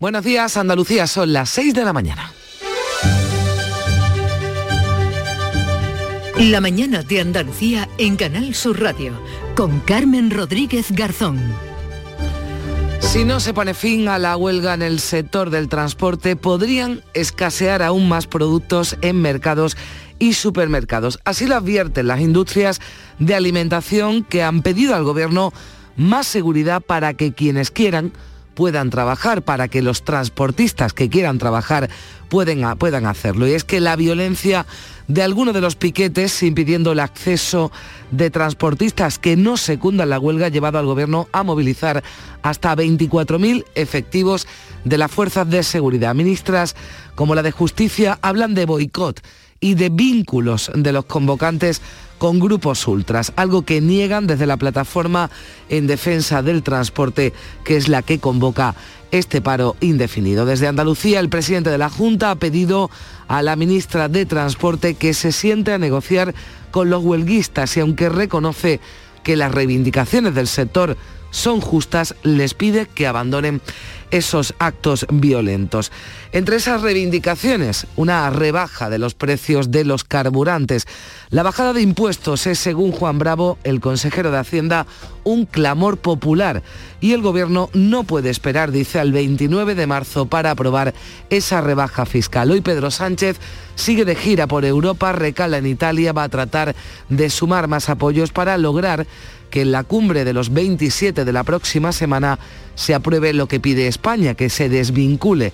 Buenos días, Andalucía, son las 6 de la mañana. La mañana de Andalucía en Canal Sur Radio con Carmen Rodríguez Garzón. Si no se pone fin a la huelga en el sector del transporte, podrían escasear aún más productos en mercados y supermercados. Así lo advierten las industrias de alimentación que han pedido al gobierno más seguridad para que quienes quieran puedan trabajar, para que los transportistas que quieran trabajar puedan, puedan hacerlo. Y es que la violencia de algunos de los piquetes impidiendo el acceso de transportistas que no secundan la huelga ha llevado al gobierno a movilizar hasta 24.000 efectivos de las fuerzas de seguridad. Ministras como la de Justicia hablan de boicot y de vínculos de los convocantes con grupos ultras, algo que niegan desde la plataforma en defensa del transporte, que es la que convoca este paro indefinido. Desde Andalucía, el presidente de la Junta ha pedido a la ministra de Transporte que se siente a negociar con los huelguistas y aunque reconoce que las reivindicaciones del sector son justas, les pide que abandonen esos actos violentos. Entre esas reivindicaciones, una rebaja de los precios de los carburantes. La bajada de impuestos es, según Juan Bravo, el consejero de Hacienda, un clamor popular y el gobierno no puede esperar, dice, al 29 de marzo para aprobar esa rebaja fiscal. Hoy Pedro Sánchez sigue de gira por Europa, recala en Italia, va a tratar de sumar más apoyos para lograr que en la cumbre de los 27 de la próxima semana se apruebe lo que pide España, que se desvincule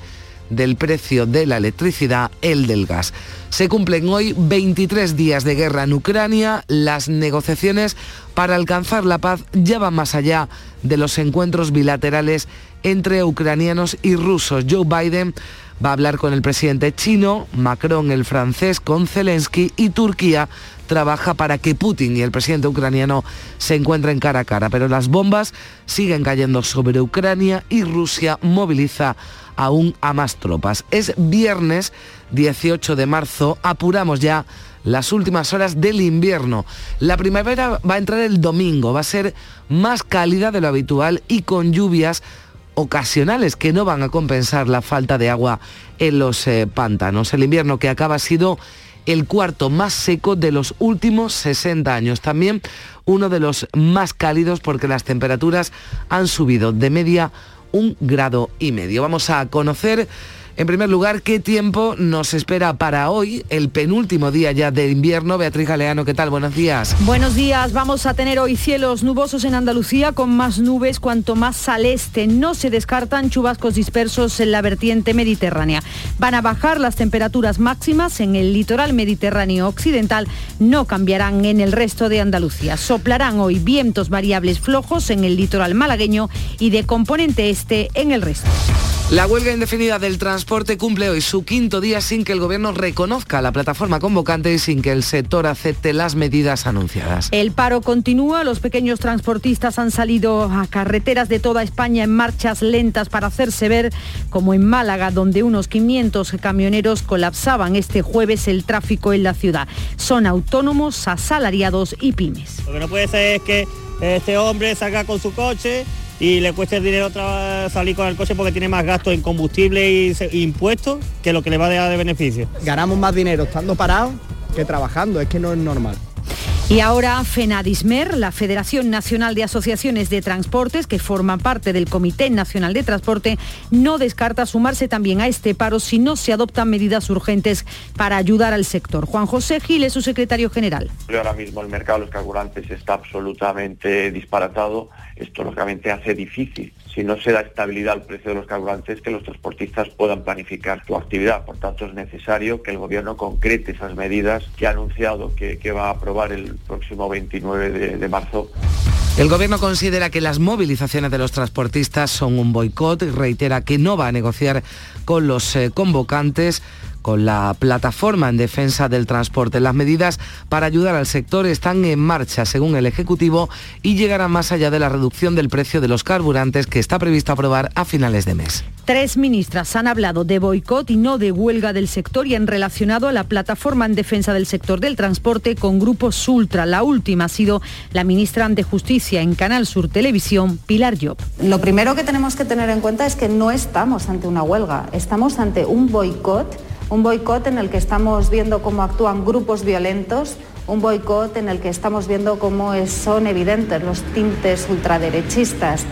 del precio de la electricidad el del gas. Se cumplen hoy 23 días de guerra en Ucrania. Las negociaciones para alcanzar la paz ya van más allá de los encuentros bilaterales entre ucranianos y rusos. Joe Biden va a hablar con el presidente chino, Macron el francés, con Zelensky y Turquía trabaja para que Putin y el presidente ucraniano se encuentren cara a cara. Pero las bombas siguen cayendo sobre Ucrania y Rusia moviliza aún a más tropas. Es viernes 18 de marzo, apuramos ya las últimas horas del invierno. La primavera va a entrar el domingo, va a ser más cálida de lo habitual y con lluvias ocasionales que no van a compensar la falta de agua en los eh, pantanos. El invierno que acaba ha sido el cuarto más seco de los últimos 60 años. También uno de los más cálidos porque las temperaturas han subido de media un grado y medio. Vamos a conocer en primer lugar, ¿qué tiempo nos espera para hoy, el penúltimo día ya de invierno? Beatriz Galeano, ¿qué tal? Buenos días. Buenos días. Vamos a tener hoy cielos nubosos en Andalucía con más nubes cuanto más al este. No se descartan chubascos dispersos en la vertiente mediterránea. Van a bajar las temperaturas máximas en el litoral mediterráneo occidental. No cambiarán en el resto de Andalucía. Soplarán hoy vientos variables flojos en el litoral malagueño y de componente este en el resto. La huelga indefinida del transporte cumple hoy su quinto día sin que el gobierno reconozca la plataforma convocante y sin que el sector acepte las medidas anunciadas. El paro continúa, los pequeños transportistas han salido a carreteras de toda España en marchas lentas para hacerse ver, como en Málaga, donde unos 500 camioneros colapsaban este jueves el tráfico en la ciudad. Son autónomos, asalariados y pymes. Lo que no puede ser es que este hombre salga con su coche y le cuesta el dinero salir con el coche porque tiene más gasto en combustible y impuestos que lo que le va a dar de beneficio. Ganamos más dinero estando parados que trabajando, es que no es normal. Y ahora FENADISMER, la Federación Nacional de Asociaciones de Transportes, que forma parte del Comité Nacional de Transporte, no descarta sumarse también a este paro si no se adoptan medidas urgentes para ayudar al sector. Juan José Gil es su secretario general. Ahora mismo el mercado de los carburantes está absolutamente disparatado. Esto lógicamente hace difícil si no se da estabilidad al precio de los carburantes, que los transportistas puedan planificar su actividad. Por tanto, es necesario que el Gobierno concrete esas medidas que ha anunciado que, va a aprobar el próximo 29 de, marzo. El Gobierno considera que las movilizaciones de los transportistas son un boicot y reitera que no va a negociar con los eh, convocantes con la plataforma en defensa del transporte. Las medidas para ayudar al sector están en marcha, según el Ejecutivo, y llegarán más allá de la reducción del precio de los carburantes que está previsto aprobar a finales de mes. Tres ministras han hablado de boicot y no de huelga del sector y han relacionado a la plataforma en defensa del sector del transporte con grupos ultra. La última ha sido la ministra de Justicia en Canal Sur Televisión, Pilar Job. Lo primero que tenemos que tener en cuenta es que no estamos ante una huelga, estamos ante un boicot un boicot en el que estamos viendo cómo actúan grupos violentos, un boicot en el que estamos viendo cómo son evidentes los tintes ultraderechistas.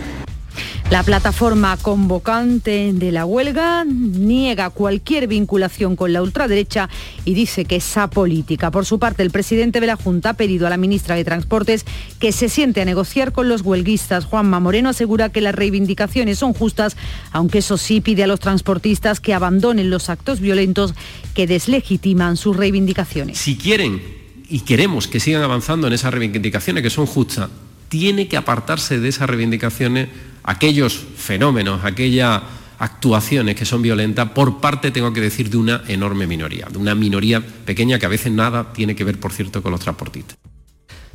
La plataforma convocante de la huelga niega cualquier vinculación con la ultraderecha y dice que es apolítica. Por su parte, el presidente de la Junta ha pedido a la ministra de Transportes que se siente a negociar con los huelguistas. Juanma Moreno asegura que las reivindicaciones son justas, aunque eso sí pide a los transportistas que abandonen los actos violentos que deslegitiman sus reivindicaciones. Si quieren y queremos que sigan avanzando en esas reivindicaciones que son justas, tiene que apartarse de esas reivindicaciones aquellos fenómenos, aquellas actuaciones que son violentas por parte, tengo que decir, de una enorme minoría, de una minoría pequeña que a veces nada tiene que ver, por cierto, con los transportistas.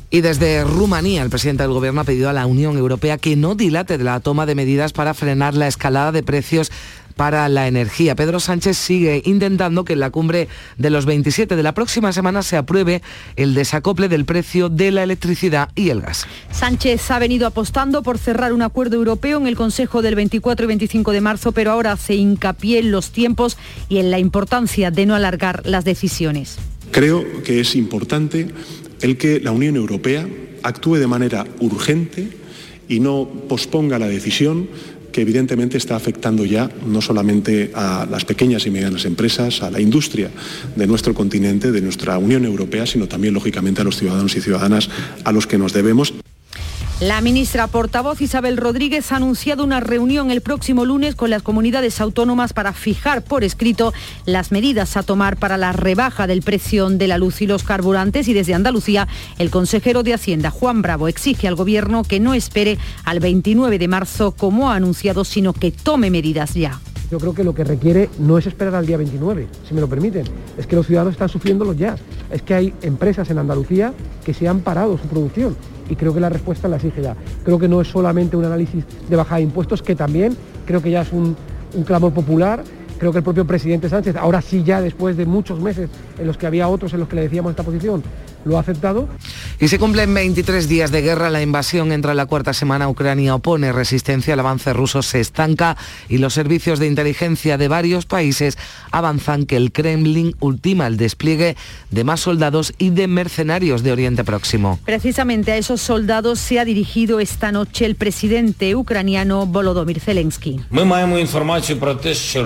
Y desde Rumanía, el presidente del Gobierno ha pedido a la Unión Europea que no dilate la toma de medidas para frenar la escalada de precios para la energía. Pedro Sánchez sigue intentando que en la cumbre de los 27 de la próxima semana se apruebe el desacople del precio de la electricidad y el gas. Sánchez ha venido apostando por cerrar un acuerdo europeo en el Consejo del 24 y 25 de marzo, pero ahora hace hincapié en los tiempos y en la importancia de no alargar las decisiones. Creo que es importante el que la Unión Europea actúe de manera urgente y no posponga la decisión que evidentemente está afectando ya no solamente a las pequeñas y medianas empresas, a la industria de nuestro continente, de nuestra Unión Europea, sino también, lógicamente, a los ciudadanos y ciudadanas a los que nos debemos. La ministra portavoz Isabel Rodríguez ha anunciado una reunión el próximo lunes con las comunidades autónomas para fijar por escrito las medidas a tomar para la rebaja del precio de la luz y los carburantes y desde Andalucía el consejero de Hacienda Juan Bravo exige al gobierno que no espere al 29 de marzo como ha anunciado, sino que tome medidas ya. Yo creo que lo que requiere no es esperar al día 29, si me lo permiten, es que los ciudadanos están sufriéndolo ya. Es que hay empresas en Andalucía que se han parado su producción y creo que la respuesta la exige ya. Creo que no es solamente un análisis de bajada de impuestos, que también creo que ya es un, un clamor popular creo que el propio presidente Sánchez, ahora sí ya después de muchos meses en los que había otros en los que le decíamos esta posición, lo ha aceptado. Y se cumplen 23 días de guerra, la invasión entra en la cuarta semana, Ucrania opone resistencia, el avance ruso se estanca y los servicios de inteligencia de varios países avanzan que el Kremlin ultima el despliegue de más soldados y de mercenarios de Oriente Próximo. Precisamente a esos soldados se ha dirigido esta noche el presidente ucraniano Volodymyr Zelensky.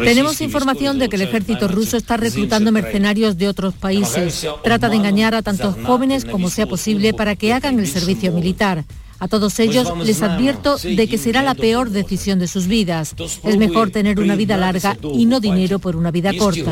Tenemos información de que el ejército ruso está reclutando mercenarios de otros países. Trata de engañar a tantos jóvenes como sea posible para que hagan el servicio militar. A todos ellos les advierto de que será la peor decisión de sus vidas. Es mejor tener una vida larga y no dinero por una vida corta.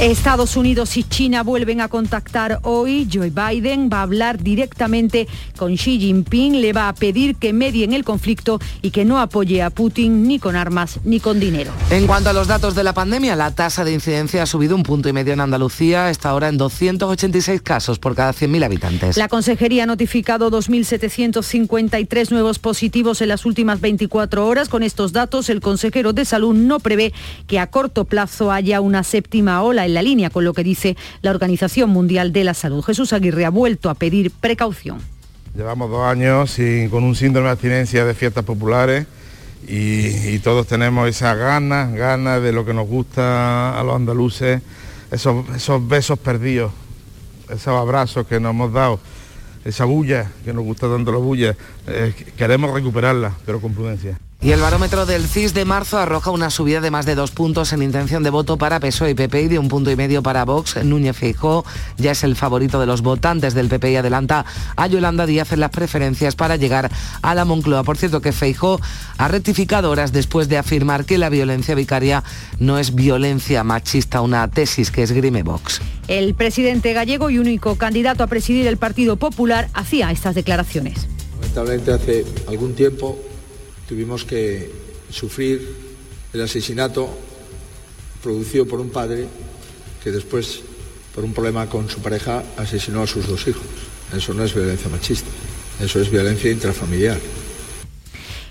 Estados Unidos y China vuelven a contactar hoy. Joe Biden va a hablar directamente con Xi Jinping, le va a pedir que medie en el conflicto y que no apoye a Putin ni con armas ni con dinero. En cuanto a los datos de la pandemia, la tasa de incidencia ha subido un punto y medio en Andalucía, está ahora en 286 casos por cada 100.000 habitantes. La Consejería ha notificado 2.753 nuevos positivos en las últimas 24 horas. Con estos datos, el consejero de Salud no prevé que a corto plazo haya una séptima ola en la línea con lo que dice la Organización Mundial de la Salud. Jesús Aguirre ha vuelto a pedir precaución. Llevamos dos años con un síndrome de abstinencia de fiestas populares y, todos tenemos esas ganas, ganas de lo que nos gusta a los andaluces, esos, esos besos perdidos, esos abrazos que nos hemos dado esa bulla, que nos gusta tanto la bulla, eh, queremos recuperarla, pero con prudencia. Y el barómetro del CIS de marzo arroja una subida de más de dos puntos en intención de voto para PSOE y PP y de un punto y medio para Vox. Núñez Feijó ya es el favorito de los votantes del PP y adelanta a Yolanda Díaz en las preferencias para llegar a la Moncloa. Por cierto que Feijó ha rectificado horas después de afirmar que la violencia vicaria no es violencia machista, una tesis que esgrime Vox. El presidente gallego y único candidato a presidir el Partido Popular hacía estas declaraciones. Lamentablemente hace algún tiempo tuvimos que sufrir el asesinato producido por un padre que después, por un problema con su pareja, asesinó a sus dos hijos. Eso no es violencia machista, eso es violencia intrafamiliar.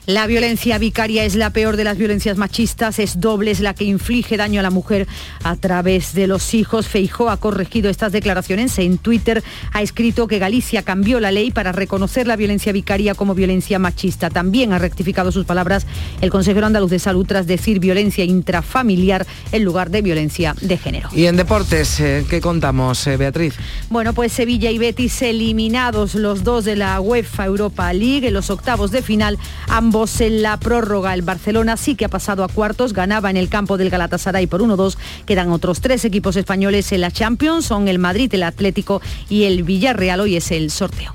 La violencia vicaria es la peor de las violencias machistas, es doble, es la que inflige daño a la mujer a través de los hijos. Feijó ha corregido estas declaraciones. En Twitter ha escrito que Galicia cambió la ley para reconocer la violencia vicaria como violencia machista. También ha rectificado sus palabras el consejero andaluz de salud tras decir violencia intrafamiliar en lugar de violencia de género. Y en deportes, eh, ¿qué contamos, eh, Beatriz? Bueno, pues Sevilla y Betis eliminados los dos de la UEFA Europa League en los octavos de final, ambos en la prórroga. El Barcelona sí que ha pasado a cuartos, ganaba en el campo del Galatasaray por 1-2. Quedan otros tres equipos españoles en la Champions, son el Madrid, el Atlético y el Villarreal. Hoy es el sorteo.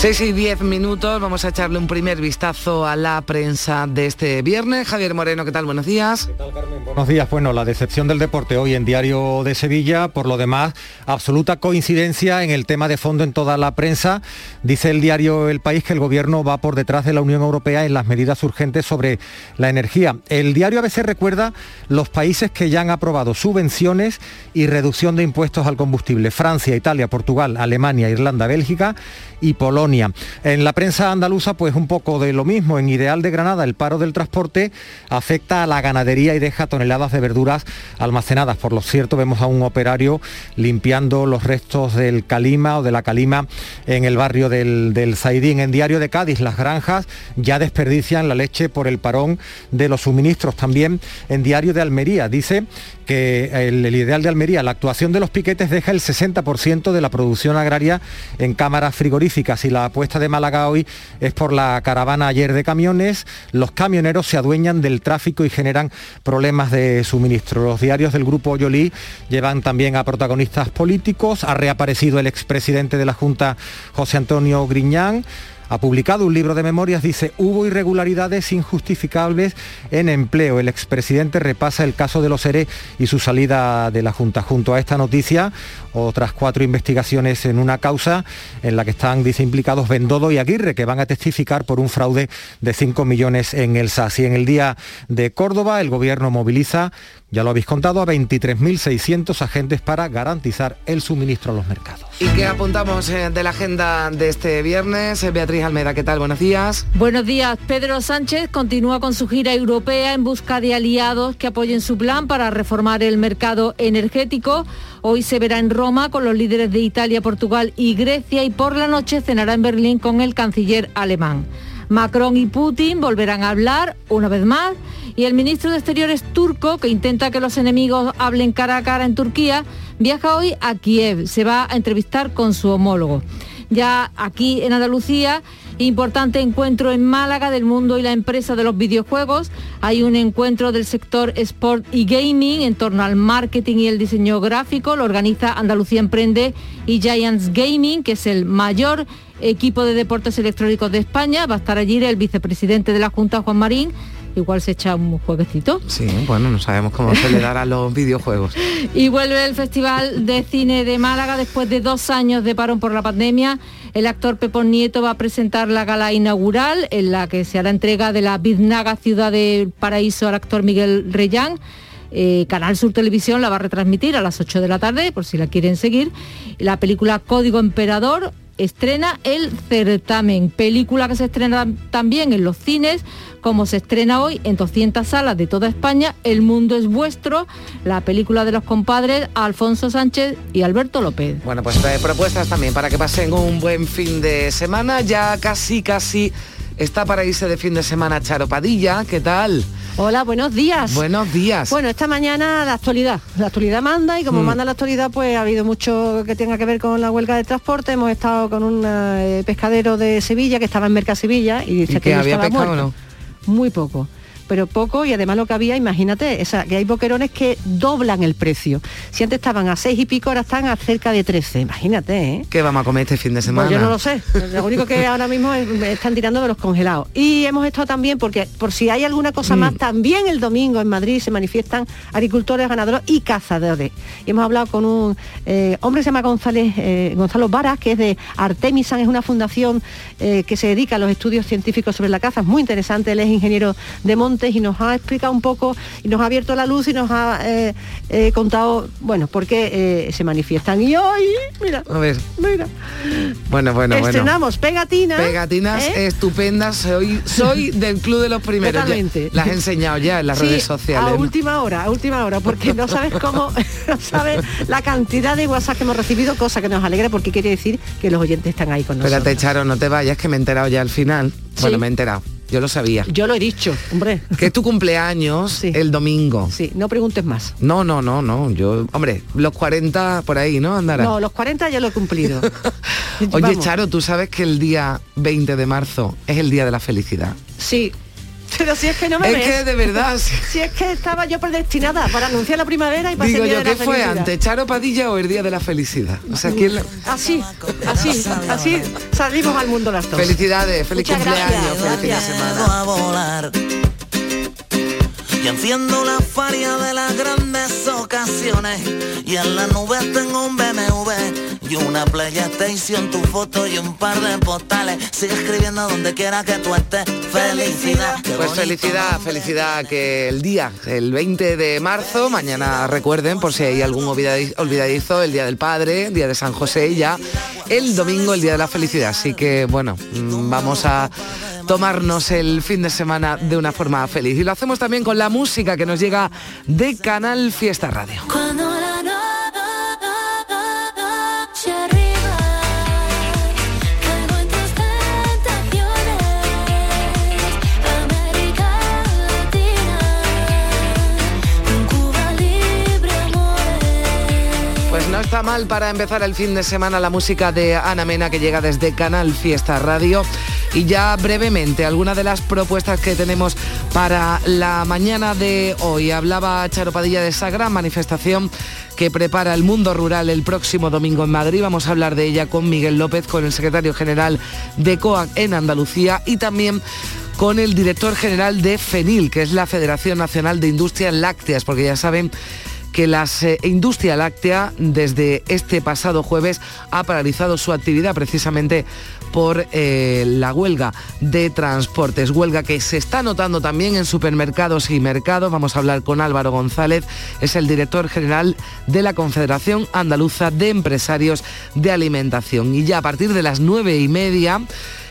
6 y 10 minutos, vamos a echarle un primer vistazo a la prensa de este viernes. Javier Moreno, ¿qué tal? Buenos días. ¿Qué tal, Carmen? Buenos días. Bueno, la decepción del deporte hoy en Diario de Sevilla, por lo demás, absoluta coincidencia en el tema de fondo en toda la prensa. Dice el diario El País que el gobierno va por detrás de la Unión Europea en las medidas urgentes sobre la energía. El diario a veces recuerda los países que ya han aprobado subvenciones y reducción de impuestos al combustible. Francia, Italia, Portugal, Alemania, Irlanda, Bélgica y Polonia. En la prensa andaluza, pues un poco de lo mismo. En Ideal de Granada, el paro del transporte afecta a la ganadería y deja toneladas de verduras almacenadas. Por lo cierto, vemos a un operario limpiando los restos del calima o de la calima en el barrio del, del. En Diario de Cádiz, las granjas ya desperdician la leche por el parón de los suministros. También en Diario de Almería dice que el, el ideal de Almería, la actuación de los piquetes deja el 60% de la producción agraria en cámaras frigoríficas y la apuesta de Málaga hoy es por la caravana ayer de camiones. Los camioneros se adueñan del tráfico y generan problemas de suministro. Los diarios del grupo Oyolí llevan también a protagonistas políticos. Ha reaparecido el expresidente de la Junta, José Antonio Griñán ha publicado un libro de memorias, dice, hubo irregularidades injustificables en empleo. El expresidente repasa el caso de los ERE y su salida de la Junta. Junto a esta noticia, otras cuatro investigaciones en una causa en la que están, dice, implicados Bendodo y Aguirre, que van a testificar por un fraude de 5 millones en el SAS. Y en el día de Córdoba, el gobierno moviliza ya lo habéis contado, a 23.600 agentes para garantizar el suministro a los mercados. ¿Y qué apuntamos eh, de la agenda de este viernes? Eh, Beatriz Almeida, ¿qué tal? Buenos días. Buenos días. Pedro Sánchez continúa con su gira europea en busca de aliados que apoyen su plan para reformar el mercado energético. Hoy se verá en Roma con los líderes de Italia, Portugal y Grecia y por la noche cenará en Berlín con el canciller alemán. Macron y Putin volverán a hablar una vez más y el ministro de Exteriores turco, que intenta que los enemigos hablen cara a cara en Turquía, viaja hoy a Kiev. Se va a entrevistar con su homólogo. Ya aquí en Andalucía, importante encuentro en Málaga del mundo y la empresa de los videojuegos. Hay un encuentro del sector sport y gaming en torno al marketing y el diseño gráfico. Lo organiza Andalucía Emprende y Giants Gaming, que es el mayor equipo de deportes electrónicos de España. Va a estar allí el vicepresidente de la Junta, Juan Marín igual se echa un jueguecito. Sí, bueno, no sabemos cómo se le dará los videojuegos. y vuelve el Festival de Cine de Málaga después de dos años de parón por la pandemia. El actor Pepón Nieto va a presentar la gala inaugural en la que se hará entrega de la biznaga Ciudad del Paraíso al actor Miguel Reyán. Eh, Canal Sur Televisión la va a retransmitir a las 8 de la tarde, por si la quieren seguir. La película Código Emperador estrena el certamen, película que se estrena también en los cines, como se estrena hoy en 200 salas de toda España, El Mundo es Vuestro, la película de los compadres Alfonso Sánchez y Alberto López. Bueno, pues trae propuestas también para que pasen un buen fin de semana, ya casi, casi está para irse de fin de semana Charo Padilla, ¿qué tal? Hola, buenos días. Buenos días. Bueno, esta mañana la actualidad. La actualidad manda y como Mm. manda la actualidad, pues ha habido mucho que tenga que ver con la huelga de transporte. Hemos estado con un eh, pescadero de Sevilla que estaba en Merca Sevilla y dice ¿Y que que no había estaba pescado o muerto. Muy poco. Pero poco y además lo que había, imagínate, esa, que hay boquerones que doblan el precio. Si antes estaban a seis y pico, ahora están a cerca de 13. Imagínate, ¿eh? ¿Qué vamos a comer este fin de semana? Pues yo no lo sé. Lo único que ahora mismo es- me están tirando de los congelados. Y hemos estado también, porque por si hay alguna cosa Mm. más, también el domingo en Madrid se manifiestan agricultores, ganaderos y cazadores. Y hemos hablado con un eh, hombre que se llama González, eh, Gonzalo Varas, que es de Artemisan, es una fundación eh, que se dedica a los estudios científicos sobre la caza. Es muy interesante, él es ingeniero de monte antes y nos ha explicado un poco y nos ha abierto la luz y nos ha eh, eh, contado, bueno, por qué eh, se manifiestan. Y hoy, mira, A ver, mira, bueno, bueno, bueno. estrenamos pegatinas. Pegatinas ¿eh? estupendas, soy, soy del club de los primeros. Ya Totalmente. las he enseñado ya en las Sí, redes sociales. A última hora, a última hora, porque no sabes cómo, no sabes la cantidad de WhatsApp que hemos recibido, cosa que nos alegra porque quiere decir que los oyentes están ahí con nosotros. Espérate, Charo, no te vayas, que me he enterado ya al final. Bueno, me he enterado. Yo lo sabía. Yo lo he dicho, hombre. Que es tu cumpleaños el domingo. Sí, no preguntes más. No, no, no, no. Yo, hombre, los 40 por ahí, ¿no? Andará. No, los 40 ya lo he cumplido. Oye. Charo, ¿tú sabes que el día 20 de marzo es el día de la felicidad? Sí. Pero si es que no me Es ves. que de verdad, si- Si es que estaba yo predestinada para anunciar la primavera y para Digo yo, de la ¿qué fue felicidad. antes, Charo Padilla o el día de la felicidad? O sea, ¿quién la- Así, así, así salimos al mundo las dos. Felicidades, feliz Muchas cumpleaños, gracias, feliz fin de gracias. semana. a volar y enciendo la faria de las grandes ocasiones y en la nube tengo un BMW y una PlayStation, tu foto y un par de postales sigue escribiendo donde quiera que tú estés felicidad Pues felicidad, felicidad que el día, el 20 de marzo, mañana recuerden, por si hay algún olvidadi- olvidadizo, el Día del Padre, Día de San José y ya el domingo, el Día de la Felicidad. Así que bueno, mm, vamos a tomarnos el fin de semana de una forma feliz. Y lo hacemos también con la música que nos llega de Canal Fiesta Radio. No está mal para empezar el fin de semana la música de Ana Mena que llega desde Canal Fiesta Radio. Y ya brevemente, algunas de las propuestas que tenemos para la mañana de hoy. Hablaba Charo Padilla de esa gran manifestación que prepara el mundo rural el próximo domingo en Madrid. Vamos a hablar de ella con Miguel López, con el secretario general de COAC en Andalucía y también con el director general de FENIL, que es la Federación Nacional de Industrias Lácteas, porque ya saben que la industria láctea desde este pasado jueves ha paralizado su actividad precisamente por eh, la huelga de transportes, huelga que se está notando también en supermercados y mercados. Vamos a hablar con Álvaro González, es el director general de la Confederación Andaluza de Empresarios de Alimentación. Y ya a partir de las nueve y media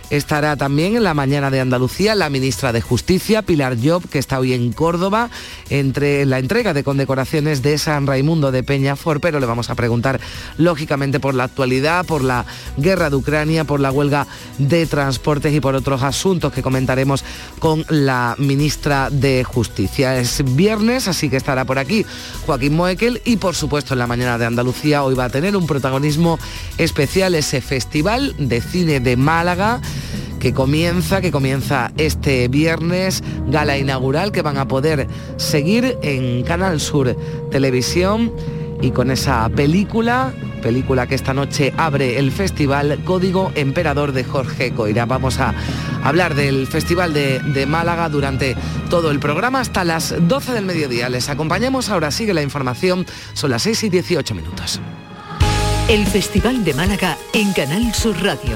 Estará también en la mañana de Andalucía la ministra de Justicia, Pilar Job, que está hoy en Córdoba, entre la entrega de condecoraciones de San Raimundo de Peñafor, pero le vamos a preguntar, lógicamente, por la actualidad, por la guerra de Ucrania, por la huelga de transportes y por otros asuntos que comentaremos con la ministra de Justicia. Es viernes, así que estará por aquí Joaquín Moekel y, por supuesto, en la mañana de Andalucía hoy va a tener un protagonismo especial ese Festival de Cine de Málaga que comienza, que comienza este viernes, gala inaugural que van a poder seguir en Canal Sur Televisión y con esa película, película que esta noche abre el festival Código Emperador de Jorge Coira. Vamos a hablar del Festival de, Málaga durante todo el programa hasta las 12 del mediodía. Les acompañamos, ahora sigue la información, son las 6 y 18 minutos. El Festival de Málaga en Canal Sur Radio.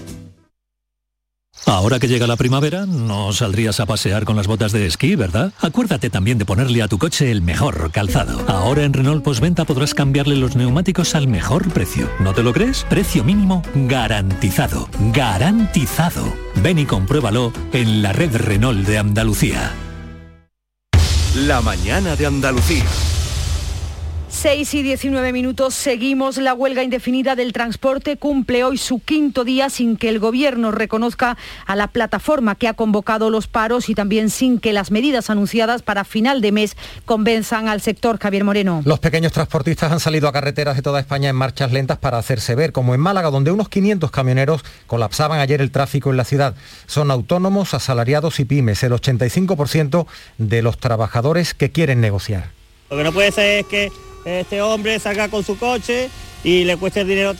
Ahora que llega la primavera, no saldrías a pasear con las botas de esquí, ¿verdad? Acuérdate también de ponerle a tu coche el mejor calzado. Ahora en Renault Postventa podrás cambiarle los neumáticos al mejor precio. ¿No te lo crees? Precio mínimo garantizado. Garantizado. Ven y compruébalo en la red Renault de Andalucía. La mañana de Andalucía. 6 y 19 minutos, seguimos la huelga indefinida del transporte, cumple hoy su quinto día sin que el gobierno reconozca a la plataforma que ha convocado los paros y también sin que las medidas anunciadas para final de mes convenzan al sector Javier Moreno. Los pequeños transportistas han salido a carreteras de toda España en marchas lentas para hacerse ver, como en Málaga, donde unos 500 camioneros colapsaban ayer el tráfico en la ciudad. Son autónomos, asalariados y pymes, el 85% de los trabajadores que quieren negociar. Lo que no puede ser es que este hombre salga con su coche y le cuesta el dinero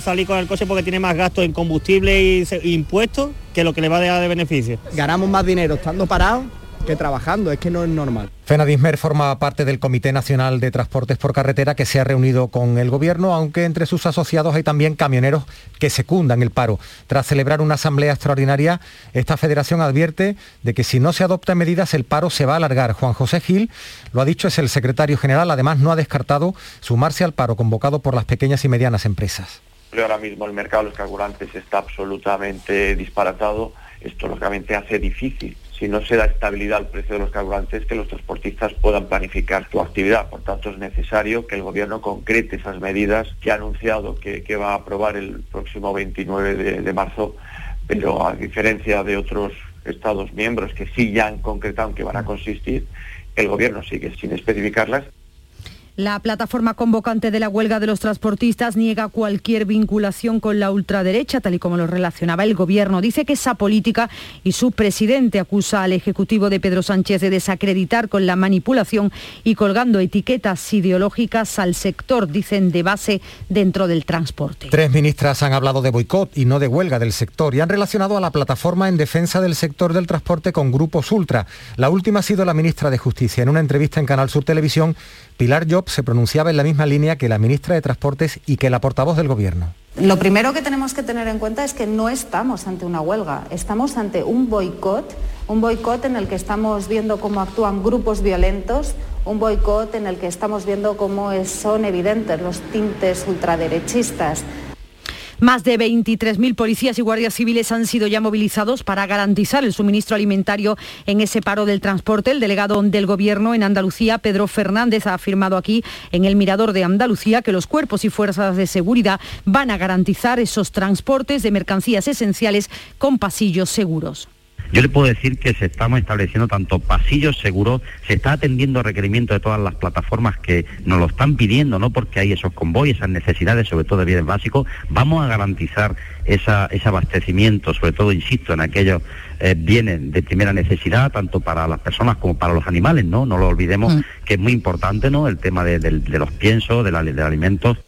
salir con el coche porque tiene más gasto en combustible y impuestos que lo que le va a dejar de beneficio. Ganamos más dinero estando parados que trabajando, es que no es normal. Fenadismer forma parte del Comité Nacional de Transportes por Carretera que se ha reunido con el Gobierno, aunque entre sus asociados hay también camioneros que secundan el paro. Tras celebrar una asamblea extraordinaria, esta federación advierte de que si no se adoptan medidas el paro se va a alargar. Juan José Gil, lo ha dicho, es el secretario general, además no ha descartado sumarse al paro convocado por las pequeñas y medianas empresas. Ahora mismo el mercado de los carburantes está absolutamente disparatado. Esto lógicamente hace difícil, si no se da estabilidad al precio de los carburantes, que los transportistas puedan planificar su actividad. Por tanto, es necesario que el Gobierno concrete esas medidas que ha anunciado que, va a aprobar el próximo 29 de, de marzo, pero a diferencia de otros Estados miembros que sí ya han concretado que van a consistir, el Gobierno sigue sin especificarlas La plataforma convocante de la huelga de los transportistas niega cualquier vinculación con la ultraderecha, tal y como lo relacionaba el gobierno. Dice que esa política y su presidente acusa al Ejecutivo de Pedro Sánchez de desacreditar con la manipulación y colgando etiquetas ideológicas al sector, dicen, de base dentro del transporte. Tres ministras han hablado de boicot y no de huelga del sector y han relacionado a la plataforma en defensa del sector del transporte con grupos ultra. La última ha sido la ministra de Justicia. En una entrevista en Canal Sur Televisión, Pilar Job se pronunciaba en la misma línea que la ministra de Transportes y que la portavoz del Gobierno. Lo primero que tenemos que tener en cuenta es que no estamos ante una huelga, estamos ante un boicot, un boicot en el que estamos viendo cómo actúan grupos violentos, un boicot en el que estamos viendo cómo son evidentes los tintes ultraderechistas. Más de 23.000 policías y guardias civiles han sido ya movilizados para garantizar el suministro alimentario en ese paro del transporte. El delegado del Gobierno en Andalucía, Pedro Fernández, ha afirmado aquí en el Mirador de Andalucía que los cuerpos y fuerzas de seguridad van a garantizar esos transportes de mercancías esenciales con pasillos seguros. Yo le puedo decir que se estamos estableciendo tanto pasillos seguros, se está atendiendo requerimientos de todas las plataformas que nos lo están pidiendo, no porque hay esos convoyes, esas necesidades, sobre todo de bienes básicos, vamos a garantizar esa- ese abastecimiento, sobre todo, insisto, en aquellos eh, bienes de primera necesidad, tanto para las personas como para los animales, ¿no? No lo olvidemos, que es muy importante, ¿no? El tema de los piensos, de, la, de alimentos.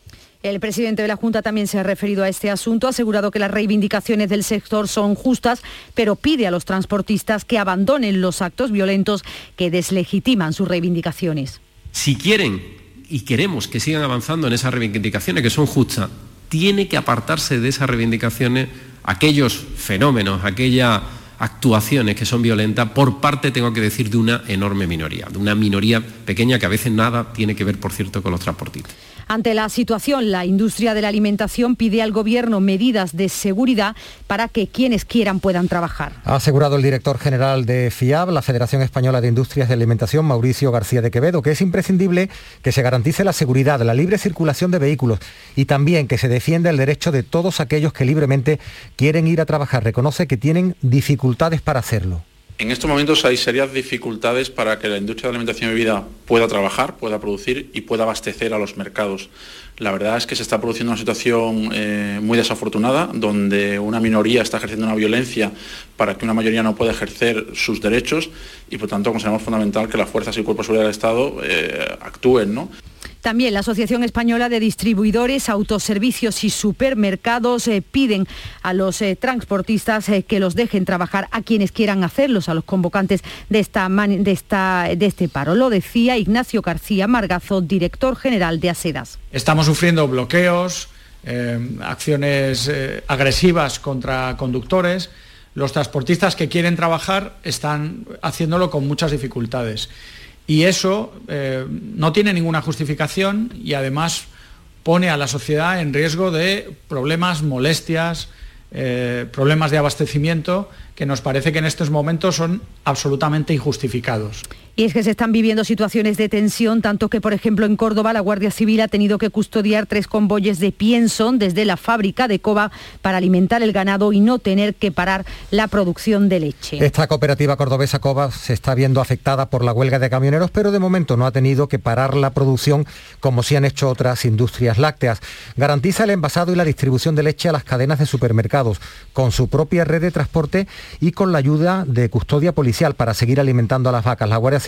El presidente de la Junta también se ha referido a este asunto, ha asegurado que las reivindicaciones del sector son justas, pero pide a los transportistas que abandonen los actos violentos que deslegitiman sus reivindicaciones. Si quieren y queremos que sigan avanzando en esas reivindicaciones que son justas, tiene que apartarse de esas reivindicaciones aquellos fenómenos, aquellas actuaciones que son violentas por parte, tengo que decir, de una enorme minoría, de una minoría pequeña que a veces nada tiene que ver, por cierto, con los transportistas. Ante la situación, la industria de la alimentación pide al Gobierno medidas de seguridad para que quienes quieran puedan trabajar. Ha asegurado el director general de FIAB, la Federación Española de Industrias de Alimentación, Mauricio García de Quevedo, que es imprescindible que se garantice la seguridad, la libre circulación de vehículos y también que se defienda el derecho de todos aquellos que libremente quieren ir a trabajar. Reconoce que tienen dificultades para hacerlo. En estos momentos hay serias dificultades para que la industria de alimentación y bebida pueda trabajar, pueda producir y pueda abastecer a los mercados. La verdad es que se está produciendo una situación eh, muy desafortunada, donde una minoría está ejerciendo una violencia para que una mayoría no pueda ejercer sus derechos y por tanto consideramos fundamental que las fuerzas y cuerpos de seguridad del Estado eh, actúen. ¿no? También la Asociación Española de Distribuidores, Autoservicios y Supermercados eh, piden a los eh, transportistas eh, que los dejen trabajar a quienes quieran hacerlos, a los convocantes de, de, esta, de este paro. Lo decía Ignacio García Margazo, director general de ASEDAS. Estamos sufriendo bloqueos, acciones agresivas contra conductores. Los transportistas que quieren trabajar están haciéndolo con muchas dificultades. Y eso eh, no tiene ninguna justificación y además pone a la sociedad en riesgo de problemas, molestias, eh, problemas de abastecimiento que nos parece que en estos momentos son absolutamente injustificados. Y es que se están viviendo situaciones de tensión, tanto que, por ejemplo, en Córdoba la Guardia Civil ha tenido que custodiar tres convoyes de pienso desde la fábrica de Coba para alimentar el ganado y no tener que parar la producción de leche. Esta cooperativa cordobesa Cova se está viendo afectada por la huelga de camioneros, pero de momento no ha tenido que parar la producción como sí han hecho otras industrias lácteas. Garantiza el envasado y la distribución de leche a las cadenas de supermercados, con su propia red de transporte y con la ayuda de custodia policial para seguir alimentando a las vacas. La Guardia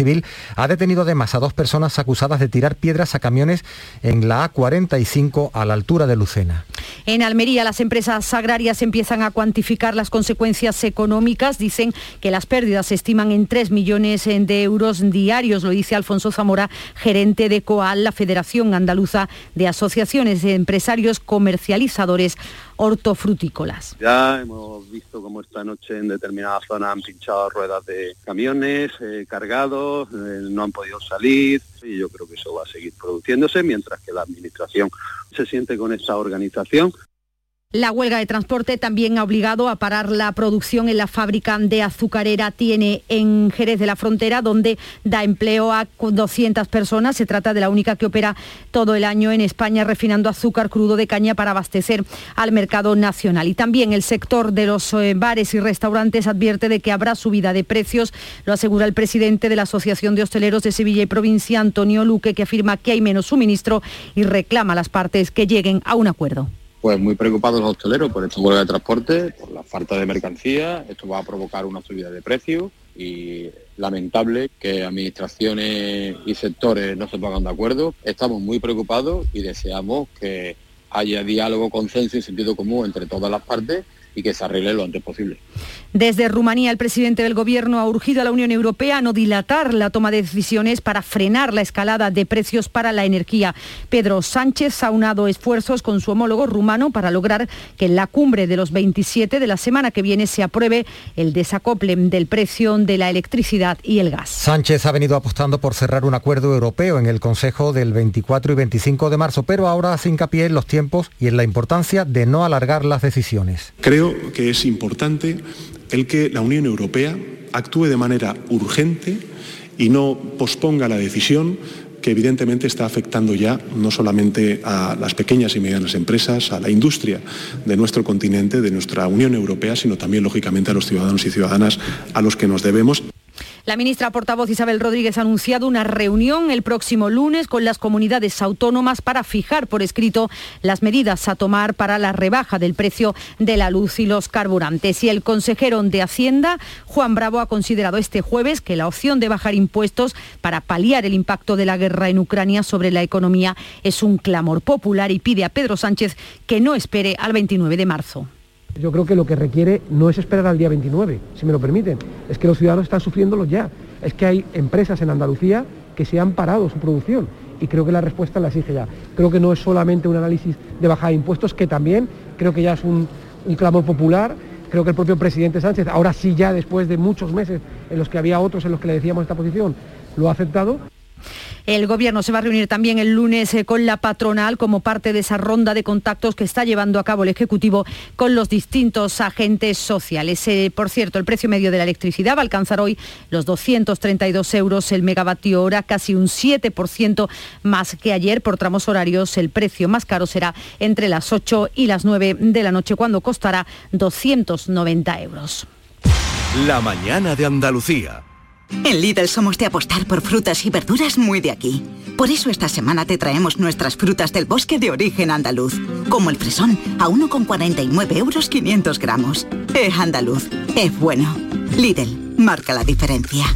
ha detenido además a dos personas acusadas de tirar piedras a camiones en la A45 a la altura de Lucena. En Almería, las empresas agrarias empiezan a cuantificar las consecuencias económicas. Dicen que las pérdidas se estiman en 3 millones de euros diarios, lo dice Alfonso Zamora, gerente de COAL, la Federación Andaluza de Asociaciones de Empresarios Comercializadores Hortofrutícolas. Ya hemos visto cómo esta noche en determinadas zonas han pinchado ruedas de camiones eh, cargados, eh, no han podido salir y yo creo que eso va a seguir produciéndose mientras que la Administración se siente con esta organización. La huelga de transporte también ha obligado a parar la producción en la fábrica de azucarera Tiene en Jerez de la Frontera, donde da empleo a 200 personas. Se trata de la única que opera todo el año en España refinando azúcar crudo de caña para abastecer al mercado nacional. Y también el sector de los eh, bares y restaurantes advierte de que habrá subida de precios. Lo asegura el presidente de la Asociación de Hosteleros de Sevilla y Provincia, Antonio Luque, que afirma que hay menos suministro y reclama a las partes que lleguen a un acuerdo. Pues muy preocupados los hosteleros por esta huelga de transporte, por la falta de mercancía, esto va a provocar una subida de precios y lamentable que administraciones y sectores no se pongan de acuerdo. Estamos muy preocupados y deseamos que haya diálogo, consenso y sentido común entre todas las partes y que se arregle lo antes posible. Desde Rumanía, el presidente del Gobierno ha urgido a la Unión Europea a no dilatar la toma de decisiones para frenar la escalada de precios para la energía. Pedro Sánchez ha unado esfuerzos con su homólogo rumano para lograr que en la cumbre de los 27 de la semana que viene se apruebe el desacople del precio de la electricidad y el gas. Sánchez ha venido apostando por cerrar un acuerdo europeo en el Consejo del 24 y 25 de marzo, pero ahora hace hincapié en los tiempos y en la importancia de no alargar las decisiones. Creo que es importante el que la Unión Europea actúe de manera urgente y no posponga la decisión que evidentemente está afectando ya no solamente a las pequeñas y medianas empresas, a la industria de nuestro continente, de nuestra Unión Europea, sino también, lógicamente, a los ciudadanos y ciudadanas a los que nos debemos. La ministra portavoz Isabel Rodríguez ha anunciado una reunión el próximo lunes con las comunidades autónomas para fijar por escrito las medidas a tomar para la rebaja del precio de la luz y los carburantes. Y el consejero de Hacienda, Juan Bravo, ha considerado este jueves que la opción de bajar impuestos para paliar el impacto de la guerra en Ucrania sobre la economía es un clamor popular y pide a Pedro Sánchez que no espere al 29 de marzo. Yo creo que lo que requiere no es esperar al día 29, si me lo permiten, es que los ciudadanos están sufriéndolo ya. Es que hay empresas en Andalucía que se han parado su producción y creo que la respuesta la exige ya. Creo que no es solamente un análisis de bajada de impuestos, que también creo que ya es un, un clamor popular. Creo que el propio presidente Sánchez, ahora sí ya después de muchos meses en los que había otros en los que le decíamos esta posición, lo ha aceptado. El Gobierno se va a reunir también el lunes eh, con la patronal como parte de esa ronda de contactos que está llevando a cabo el Ejecutivo con los distintos agentes sociales. Eh, por cierto, el precio medio de la electricidad va a alcanzar hoy los 232 euros el megavatio hora, casi un 7% más que ayer. Por tramos horarios, el precio más caro será entre las 8 y las 9 de la noche, cuando costará 290 euros. La mañana de Andalucía. En Lidl somos de apostar por frutas y verduras muy de aquí. Por eso esta semana te traemos nuestras frutas del bosque de origen andaluz, como el fresón, a 1,49 euros 500 gramos. Es andaluz, es bueno. Lidl, marca la diferencia.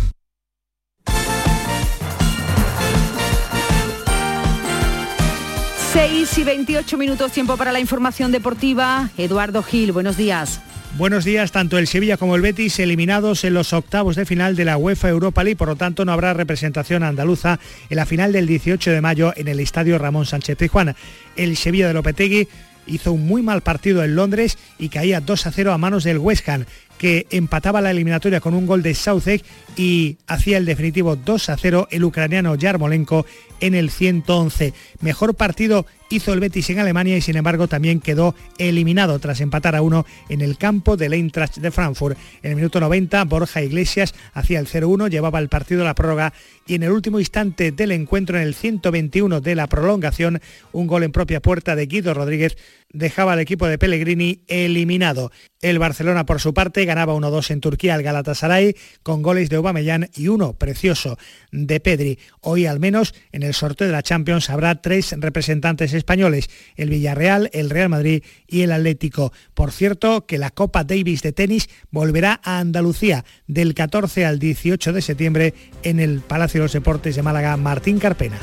Seis y 28 minutos tiempo para la información deportiva. Eduardo Gil, buenos días. Buenos días, tanto el Sevilla como el Betis eliminados en los octavos de final de la UEFA Europa League, por lo tanto no habrá representación andaluza en la final del 18 de mayo en el Estadio Ramón Sánchez Pizjuán. El Sevilla de Lopetegui hizo un muy mal partido en Londres y caía 2 a 0 a manos del West Ham, que empataba la eliminatoria con un gol de Southgate y hacía el definitivo 2 a 0 el ucraniano Yarmolenko en el 111. Mejor partido hizo el Betis en Alemania y sin embargo también quedó eliminado tras empatar a uno en el campo del Eintracht de Frankfurt. En el minuto 90 Borja Iglesias hacía el 0-1, llevaba el partido a la prórroga y en el último instante del encuentro en el 121 de la prolongación un gol en propia puerta de Guido Rodríguez dejaba al equipo de Pellegrini eliminado. El Barcelona, por su parte, ganaba 1-2 en Turquía al Galatasaray con goles de Aubameyang y uno precioso de Pedri. Hoy, al menos, en el sorteo de la Champions habrá tres representantes españoles, el Villarreal, el Real Madrid y el Atlético. Por cierto, que la Copa Davis de tenis volverá a Andalucía del 14 al 18 de septiembre en el Palacio de los Deportes de Málaga Martín Carpena.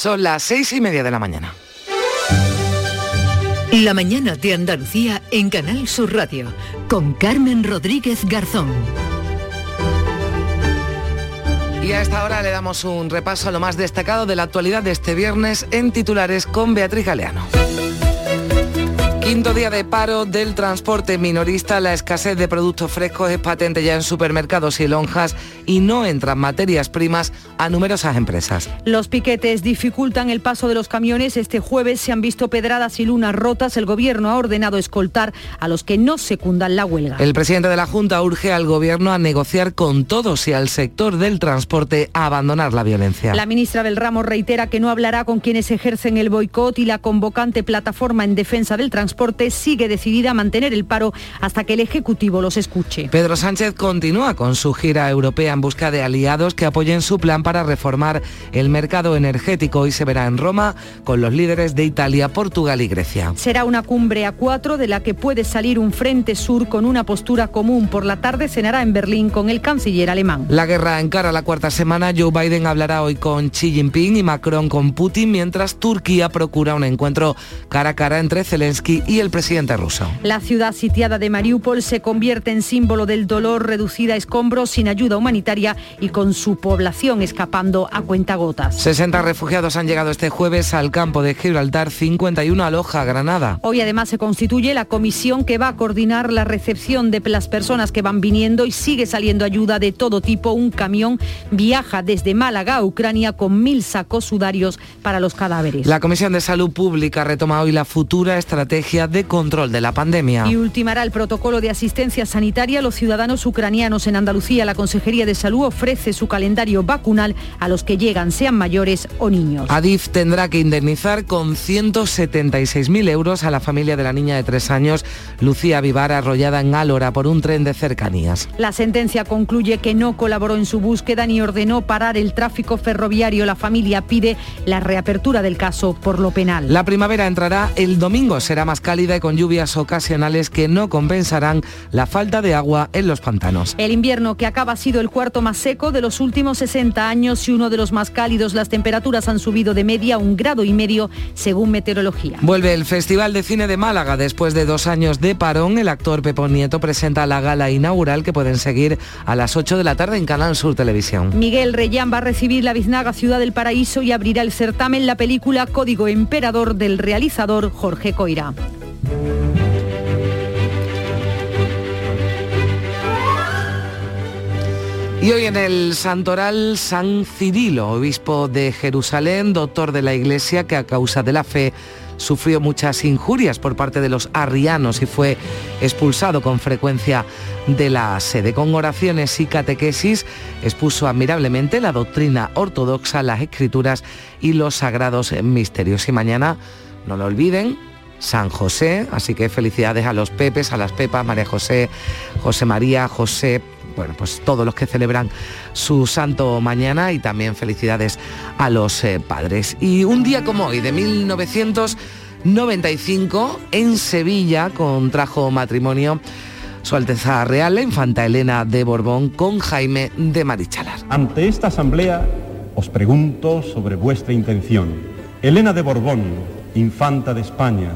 Son las seis y media de la mañana. La mañana de Andalucía en Canal Sur Radio con Carmen Rodríguez Garzón. Y a esta hora le damos un repaso a lo más destacado de la actualidad de este viernes en titulares con Beatriz Galeano. Quinto día de paro del transporte minorista, la escasez de productos frescos es patente ya en supermercados y lonjas y no entran materias primas a numerosas empresas. Los piquetes dificultan el paso de los camiones. Este jueves se han visto pedradas y lunas rotas. El gobierno ha ordenado escoltar a los que no secundan la huelga. El presidente de la Junta urge al gobierno a negociar con todos y al sector del transporte a abandonar la violencia. La ministra del Ramo reitera que no hablará con quienes ejercen el boicot y la convocante plataforma en defensa del transporte sigue decidida a mantener el paro hasta que el Ejecutivo los escuche. Pedro Sánchez continúa con su gira europea en busca de aliados que apoyen su plan para reformar el mercado energético y se verá en Roma con los líderes de Italia, Portugal y Grecia. Será una cumbre a cuatro de la que puede salir un frente sur con una postura común. Por la tarde cenará en Berlín con el canciller alemán. La guerra encara la cuarta semana. Joe Biden hablará hoy con Xi Jinping y Macron con Putin, mientras Turquía procura un encuentro cara a cara entre Zelensky y el presidente ruso. La ciudad sitiada de Mariupol se convierte en símbolo del dolor, reducida a escombros, sin ayuda humanitaria y con su población escapando a cuentagotas. 60 refugiados han llegado este jueves al campo de Gibraltar, 51 a Loja, Granada. Hoy además se constituye la comisión que va a coordinar la recepción de las personas que van viniendo y sigue saliendo ayuda de todo tipo. Un camión viaja desde Málaga a Ucrania con mil sacos sudarios para los cadáveres. La Comisión de Salud Pública retoma hoy la futura estrategia de control de la pandemia. Y ultimará el protocolo de asistencia sanitaria a los ciudadanos ucranianos en Andalucía. La Consejería de Salud ofrece su calendario vacunal a los que llegan, sean mayores o niños. Adif tendrá que indemnizar con 176.000 euros a la familia de la niña de tres años, Lucía Vivar, arrollada en Álora por un tren de cercanías. La sentencia concluye que no colaboró en su búsqueda ni ordenó parar el tráfico ferroviario. La familia pide la reapertura del caso por lo penal. La primavera entrará el domingo, será más cálida y con lluvias ocasionales que no compensarán la falta de agua en los pantanos. El invierno que acaba ha sido el cuarto más seco de los últimos 60 años y uno de los más cálidos. Las temperaturas han subido de media un grado y medio según meteorología. Vuelve el Festival de Cine de Málaga. Después de dos años de parón, el actor Pepo Nieto presenta la gala inaugural que pueden seguir a las 8 de la tarde en Canal Sur Televisión. Miguel Reyán va a recibir la biznaga Ciudad del Paraíso y abrirá el certamen la película Código Emperador del realizador Jorge Coira. Y hoy en el Santoral San Cirilo, obispo de Jerusalén, doctor de la Iglesia que a causa de la fe sufrió muchas injurias por parte de los arrianos y fue expulsado con frecuencia de la sede. Con oraciones y catequesis expuso admirablemente la doctrina ortodoxa, las escrituras y los sagrados misterios. Y mañana, no lo olviden, San José, así que felicidades a los Pepes, a las Pepas, María José, José María, José, bueno, pues todos los que celebran su santo mañana y también felicidades a los eh, padres. Y un día como hoy, de 1995, en Sevilla contrajo matrimonio su Alteza Real, la Infanta Elena de Borbón, con Jaime de Marichalar. Ante esta asamblea os pregunto sobre vuestra intención. Elena de Borbón, Infanta de España,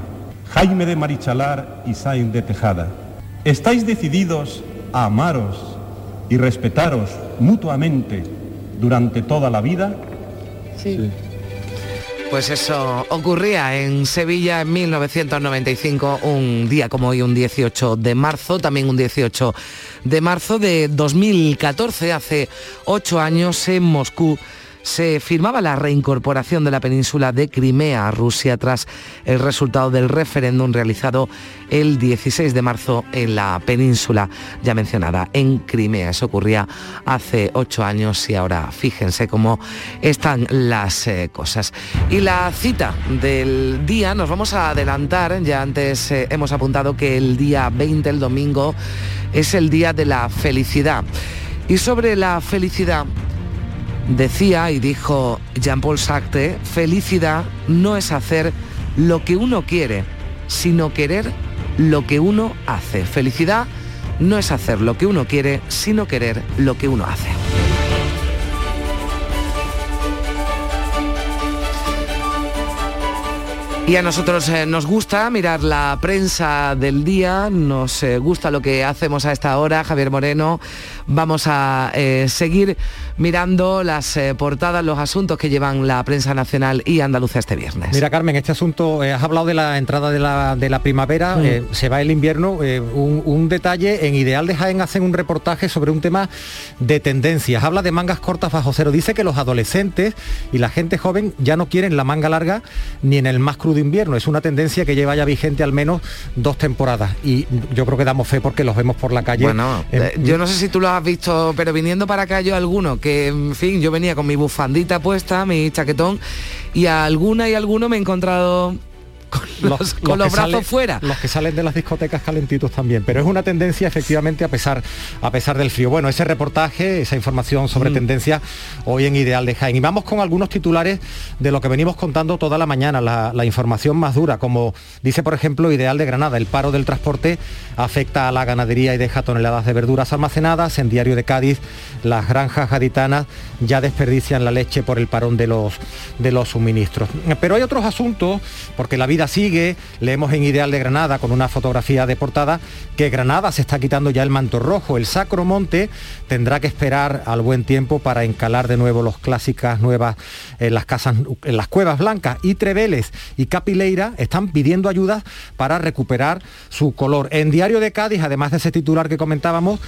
Jaime de Marichalar y Sainz de Tejada, ¿estáis decididos a amaros y respetaros mutuamente durante toda la vida? Sí. Pues eso ocurría en Sevilla en 1995, un día como hoy, un 18 de marzo, también un 18 de marzo de 2014, hace ocho años en Moscú se firmaba la reincorporación de la península de Crimea a Rusia tras el resultado del referéndum realizado el 16 de marzo en la península ya mencionada, en Crimea. Eso ocurría hace ocho años y ahora fíjense cómo están las eh, cosas. Y la cita del día, nos vamos a adelantar, ya antes eh, hemos apuntado que el día 20, el domingo, es el día de la felicidad. Y sobre la felicidad, Decía y dijo Jean-Paul Sartre, felicidad no es hacer lo que uno quiere, sino querer lo que uno hace. Felicidad no es hacer lo que uno quiere, sino querer lo que uno hace. Y a nosotros eh, nos gusta mirar la prensa del día, nos eh, gusta lo que hacemos a esta hora, Javier Moreno. Vamos a eh, seguir mirando las portadas, los asuntos que llevan la prensa nacional y andaluza este viernes. Mira, Carmen, este asunto, has hablado de la entrada de la, primavera, mm. se va el invierno. Un, un, detalle, en Ideal de Jaén hacen un reportaje sobre un tema de tendencias. Habla de mangas cortas bajo cero. Dice que los adolescentes y la gente joven ya no quieren la manga larga ni en el más crudo de invierno. Es una tendencia que lleva ya vigente al menos dos temporadas y yo creo que damos fe porque los vemos por la calle. Bueno, eh, yo no sé si tú lo has visto, pero viniendo para acá yo alguno, que en fin, yo venía con mi bufandita puesta, mi chaquetón, y a alguna y alguno me he encontrado con los, brazos fuera. Los que salen de las discotecas calentitos también, pero es una tendencia efectivamente a pesar, a pesar del frío. Bueno, ese reportaje, esa información sobre mm. tendencia hoy en Ideal de Jaén. Y vamos con algunos titulares de lo que venimos contando toda la mañana, la, información más dura, como dice por ejemplo Ideal de Granada, el paro del transporte afecta a la ganadería y deja toneladas de verduras almacenadas. En Diario de Cádiz, las granjas gaditanas ya desperdician la leche por el parón de los, de los suministros. Pero hay otros asuntos, porque la vida sigue, leemos en Ideal de Granada con una fotografía de portada que Granada se está quitando ya el manto rojo. El Sacro Monte tendrá que esperar al buen tiempo para encalar de nuevo los clásicas nuevas en las casas, en las cuevas blancas. Y Treveles y Capileira están pidiendo ayuda para recuperar su color. En Diario de Cádiz, además de ese titular que comentábamos,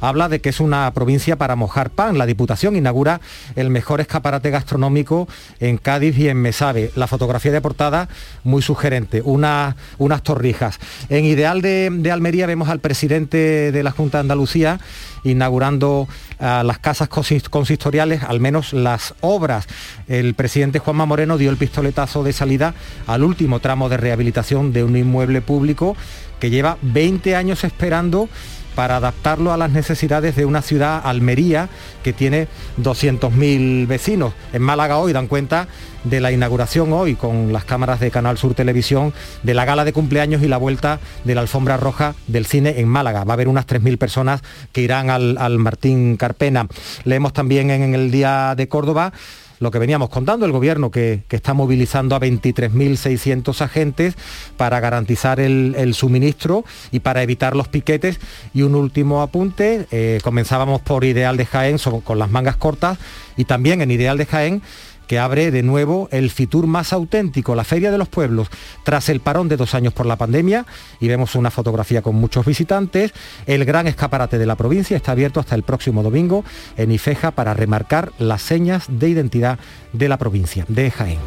habla de que es una provincia para mojar pan. La Diputación inaugura el mejor escaparate gastronómico en Cádiz y en Mesabe. La fotografía de portada muy sugerente, unas torrijas. En Ideal de, Almería vemos al presidente de la Junta de Andalucía inaugurando ah, las casas consistoriales, al menos las obras. El presidente Juanma Moreno dio el pistoletazo de salida al último tramo de rehabilitación de un inmueble público que lleva 20 años esperando para adaptarlo a las necesidades de una ciudad, Almería, que tiene 200.000 vecinos. En Málaga hoy dan cuenta de la inauguración hoy con las cámaras de Canal Sur Televisión de la gala de cumpleaños y la vuelta de la alfombra roja del cine en Málaga. Va a haber unas 3.000 personas que irán al, al Martín Carpena. Leemos también en el Día de Córdoba lo que veníamos contando, el gobierno que, está movilizando a 23.600 agentes para garantizar el, suministro y para evitar los piquetes. Y un último apunte, eh, comenzábamos por Ideal de Jaén con las mangas cortas y también en Ideal de Jaén que abre de nuevo el Fitur más auténtico, la Feria de los Pueblos, tras el parón de dos años por la pandemia, y vemos una fotografía con muchos visitantes. El gran escaparate de la provincia está abierto hasta el próximo domingo en Ifeja para remarcar las señas de identidad de la provincia, de Jaén.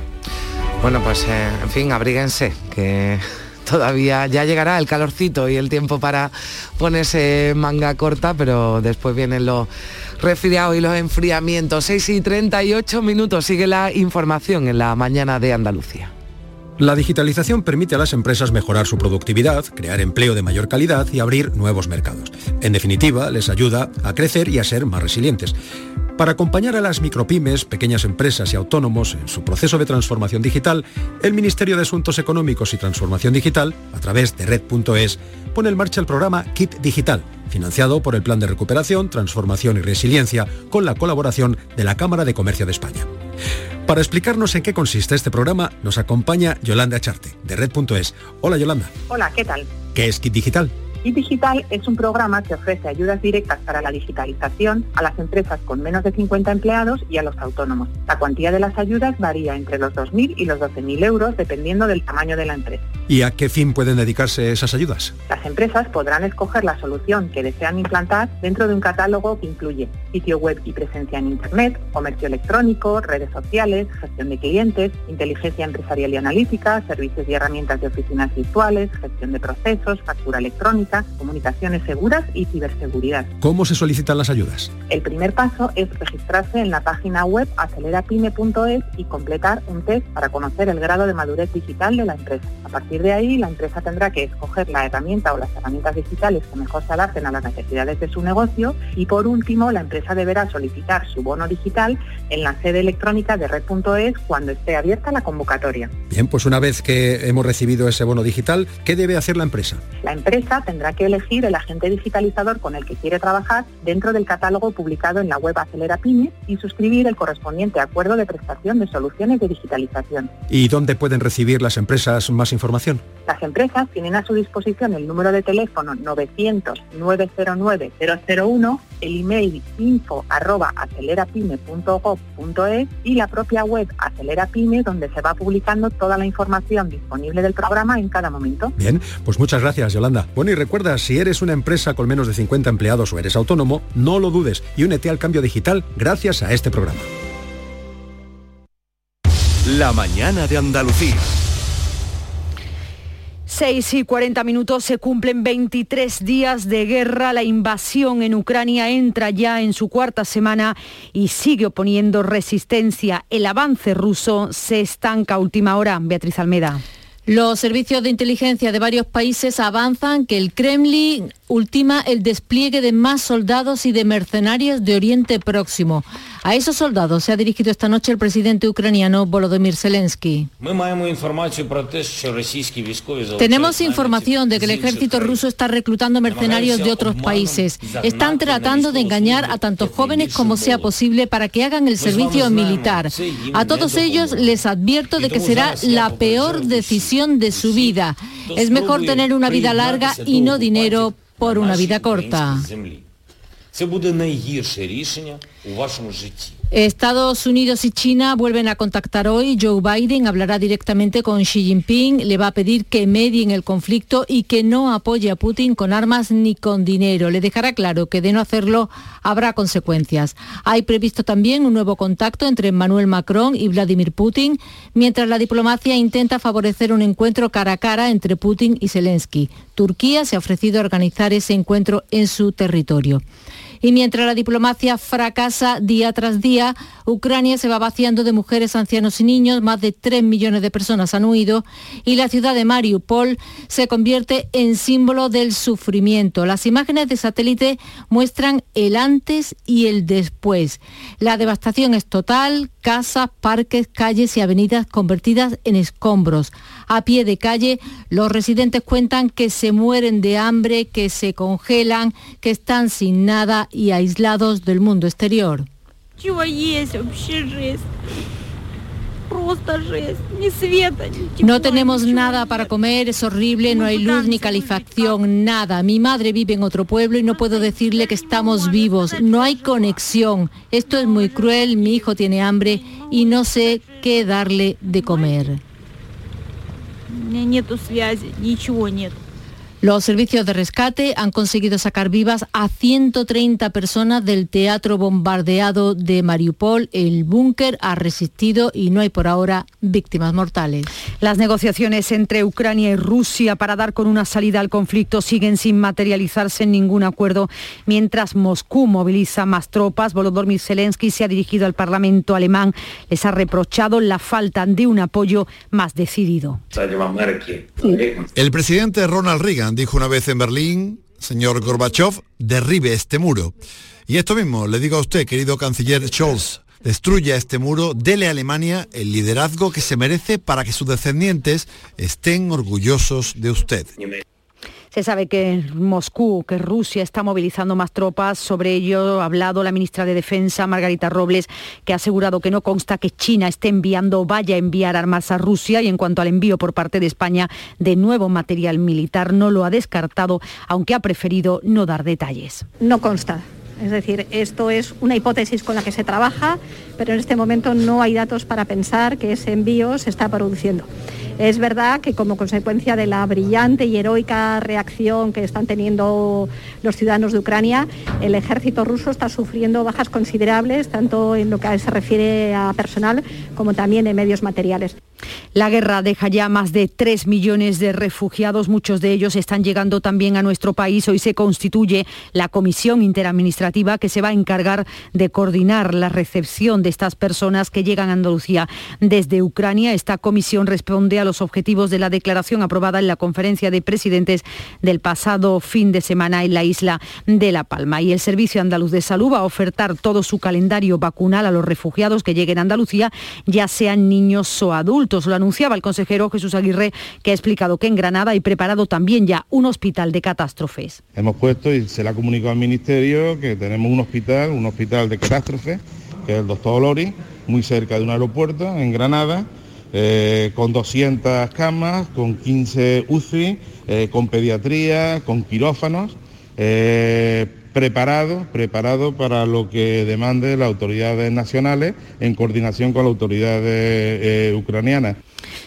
Bueno, pues eh, en fin, abríguense, que todavía ya llegará el calorcito y el tiempo para ponerse manga corta, pero después vienen los resfriados y los enfriamientos. 6 y 38 minutos sigue la información en la mañana de Andalucía. La digitalización permite a las empresas mejorar su productividad, crear empleo de mayor calidad y abrir nuevos mercados. En definitiva, les ayuda a crecer y a ser más resilientes. Para acompañar a las micropymes, pequeñas empresas y autónomos en su proceso de transformación digital, el Ministerio de Asuntos Económicos y Transformación Digital, a través de red.es, pone en marcha el programa Kit Digital, financiado por el Plan de Recuperación, Transformación y Resiliencia, con la colaboración de la Cámara de Comercio de España. Para explicarnos en qué consiste este programa, nos acompaña Yolanda Charte, de red.es. Hola Yolanda. Hola, ¿qué tal? ¿Qué es Kit Digital? Kit Digital es un programa que ofrece ayudas directas para la digitalización a las empresas con menos de 50 empleados y a los autónomos. La cuantía de las ayudas varía entre los 2.000 y los 12.000 euros dependiendo del tamaño de la empresa. ¿Y a qué fin pueden dedicarse esas ayudas? Las empresas podrán escoger la solución que desean implantar dentro de un catálogo que incluye sitio web y presencia en Internet, comercio electrónico, redes sociales, gestión de clientes, inteligencia empresarial y analítica, servicios y herramientas de oficinas virtuales, gestión de procesos, factura electrónica, comunicaciones seguras y ciberseguridad. ¿Cómo se solicitan las ayudas? El primer paso es registrarse en la página web acelerapyme.es y completar un test para conocer el grado de madurez digital de la empresa. A partir de ahí, la empresa tendrá que escoger la herramienta o las herramientas digitales que mejor se adapten a las necesidades de su negocio y por último, la empresa deberá solicitar su bono digital en la sede electrónica de red.es cuando esté abierta la convocatoria. Bien, pues una vez que hemos recibido ese bono digital, ¿qué debe hacer la empresa? La empresa tendrá que elegir el agente digitalizador con el que quiere trabajar dentro del catálogo publicado en la web Acelera Pyme y suscribir el correspondiente acuerdo de prestación de soluciones de digitalización. ¿Y dónde pueden recibir las empresas más información? Las empresas tienen a su disposición el número de teléfono 900-909-001, el email info arroba y la propia web Acelera Pyme donde se va publicando toda la información disponible del programa en cada momento. Bien, pues muchas gracias Yolanda. Bueno y recuerda, si eres una empresa con menos de 50 empleados o eres autónomo, no lo dudes y únete al cambio digital gracias a este programa. La mañana de Andalucía. 6 y 40 minutos se cumplen 23 días de guerra. La invasión en Ucrania entra ya en su cuarta semana y sigue oponiendo resistencia. El avance ruso se estanca a última hora. Beatriz Almeda. Los servicios de inteligencia de varios países avanzan que el Kremlin ultima el despliegue de más soldados y de mercenarios de Oriente Próximo. A esos soldados se ha dirigido esta noche el presidente ucraniano Volodymyr Zelensky. Tenemos información de que el ejército ruso está reclutando mercenarios de otros países. Están tratando de engañar a tantos jóvenes como sea posible para que hagan el servicio militar. A todos ellos les advierto de que será la peor decisión de su vida. Es mejor tener una vida larga y no dinero por una vida corta. Estados Unidos y China vuelven a contactar hoy. Joe Biden hablará directamente con Xi Jinping, le va a pedir que medie en el conflicto y que no apoye a Putin con armas ni con dinero. Le dejará claro que de no hacerlo habrá consecuencias. Hay previsto también un nuevo contacto entre Emmanuel Macron y Vladimir Putin, mientras la diplomacia intenta favorecer un encuentro cara a cara entre Putin y Zelensky. Turquía se ha ofrecido a organizar ese encuentro en su territorio. Y mientras la diplomacia fracasa día tras día, Ucrania se va vaciando de mujeres, ancianos y niños, más de 3 millones de personas han huido y la ciudad de Mariupol se convierte en símbolo del sufrimiento. Las imágenes de satélite muestran el antes y el después. La devastación es total, casas, parques, calles y avenidas convertidas en escombros. A pie de calle, los residentes cuentan que se mueren de hambre, que se congelan, que están sin nada y aislados del mundo exterior. No tenemos nada para comer, es horrible, no hay luz ni calefacción, nada. Mi madre vive en otro pueblo y no puedo decirle que estamos vivos. No hay conexión. Esto es muy cruel, mi hijo tiene hambre y no sé qué darle de comer. Los servicios de rescate han conseguido sacar vivas a 130 personas del teatro bombardeado de Mariupol. El búnker ha resistido y no hay por ahora víctimas mortales. Las negociaciones entre Ucrania y Rusia para dar con una salida al conflicto siguen sin materializarse en ningún acuerdo, mientras Moscú moviliza más tropas. Volodymyr Zelensky se ha dirigido al Parlamento alemán, les ha reprochado la falta de un apoyo más decidido. El presidente Ronald Reagan dijo una vez en Berlín, señor Gorbachev, derribe este muro. Y esto mismo le digo a usted, querido canciller Scholz, destruya este muro, dele a Alemania el liderazgo que se merece para que sus descendientes estén orgullosos de usted. Se sabe que Moscú, que Rusia está movilizando más tropas. Sobre ello ha hablado la ministra de Defensa, Margarita Robles, que ha asegurado que no consta que China esté enviando o vaya a enviar armas a Rusia. Y en cuanto al envío por parte de España de nuevo material militar, no lo ha descartado, aunque ha preferido no dar detalles. No consta. Es decir, esto es una hipótesis con la que se trabaja, pero en este momento no hay datos para pensar que ese envío se está produciendo. Es verdad que como consecuencia de la brillante y heroica reacción que están teniendo los ciudadanos de Ucrania, el ejército ruso está sufriendo bajas considerables, tanto en lo que se refiere a personal como también en medios materiales. La guerra deja ya más de 3 millones de refugiados, muchos de ellos están llegando también a nuestro país. Hoy se constituye la comisión interadministrativa que se va a encargar de coordinar la recepción de estas personas que llegan a Andalucía desde Ucrania. Esta comisión responde a los objetivos de la declaración aprobada en la conferencia de presidentes del pasado fin de semana en la isla de La Palma. Y el Servicio Andaluz de Salud va a ofertar todo su calendario vacunal a los refugiados que lleguen a Andalucía, ya sean niños o adultos. Lo anunciaba el consejero Jesús Aguirre, que ha explicado que en Granada hay preparado también ya un hospital de catástrofes. Hemos puesto y se le ha comunicado al Ministerio que tenemos un hospital, un hospital de catástrofes, que es el doctor Olori, muy cerca de un aeropuerto en Granada, eh, con 200 camas, con 15 UCI, eh, con pediatría, con quirófanos. Eh, preparado, preparado para lo que demande las autoridades nacionales en coordinación con las autoridades eh, ucranianas.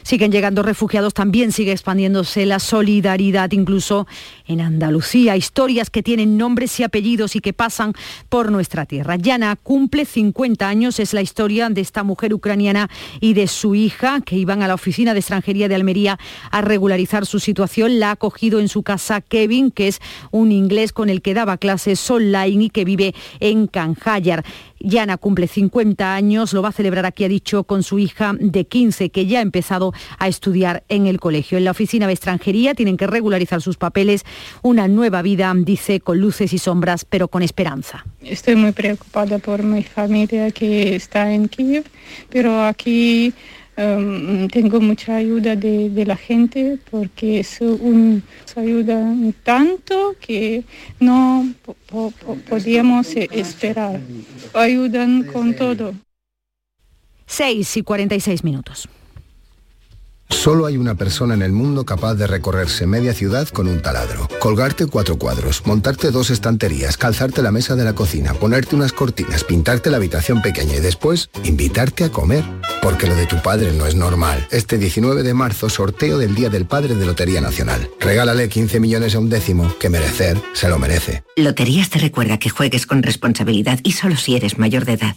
Siguen llegando refugiados, también sigue expandiéndose la solidaridad, incluso en Andalucía. Historias que tienen nombres y apellidos y que pasan por nuestra tierra. Yana cumple 50 años, es la historia de esta mujer ucraniana y de su hija que iban a la oficina de extranjería de Almería a regularizar su situación. La ha acogido en su casa Kevin, que es un inglés con el que daba clases online y que vive en Canjayar. Yana cumple 50 años, lo va a celebrar aquí, ha dicho, con su hija de 15, que ya ha empezado a estudiar en el colegio. En la oficina de extranjería tienen que regularizar sus papeles, una nueva vida, dice, con luces y sombras, pero con esperanza. Estoy muy preocupada por mi familia que está en Kiev, pero aquí Em, tengo mucha ayuda de, la gente porque es un, ayuda tanto que no podíamos esperar. Ayudan con todo. 6 y 46 minutos. Solo hay una persona en el mundo capaz de recorrerse media ciudad con un taladro. Colgarte cuatro cuadros, montarte dos estanterías, calzarte la mesa de la cocina, ponerte unas cortinas, pintarte la habitación pequeña y después invitarte a comer. Porque lo de tu padre no es normal. Este 19 de marzo, sorteo del Día del Padre de Lotería Nacional. Regálale 15 millones a un décimo, que merecer se lo merece. Loterías te recuerda que juegues con responsabilidad y solo si eres mayor de edad.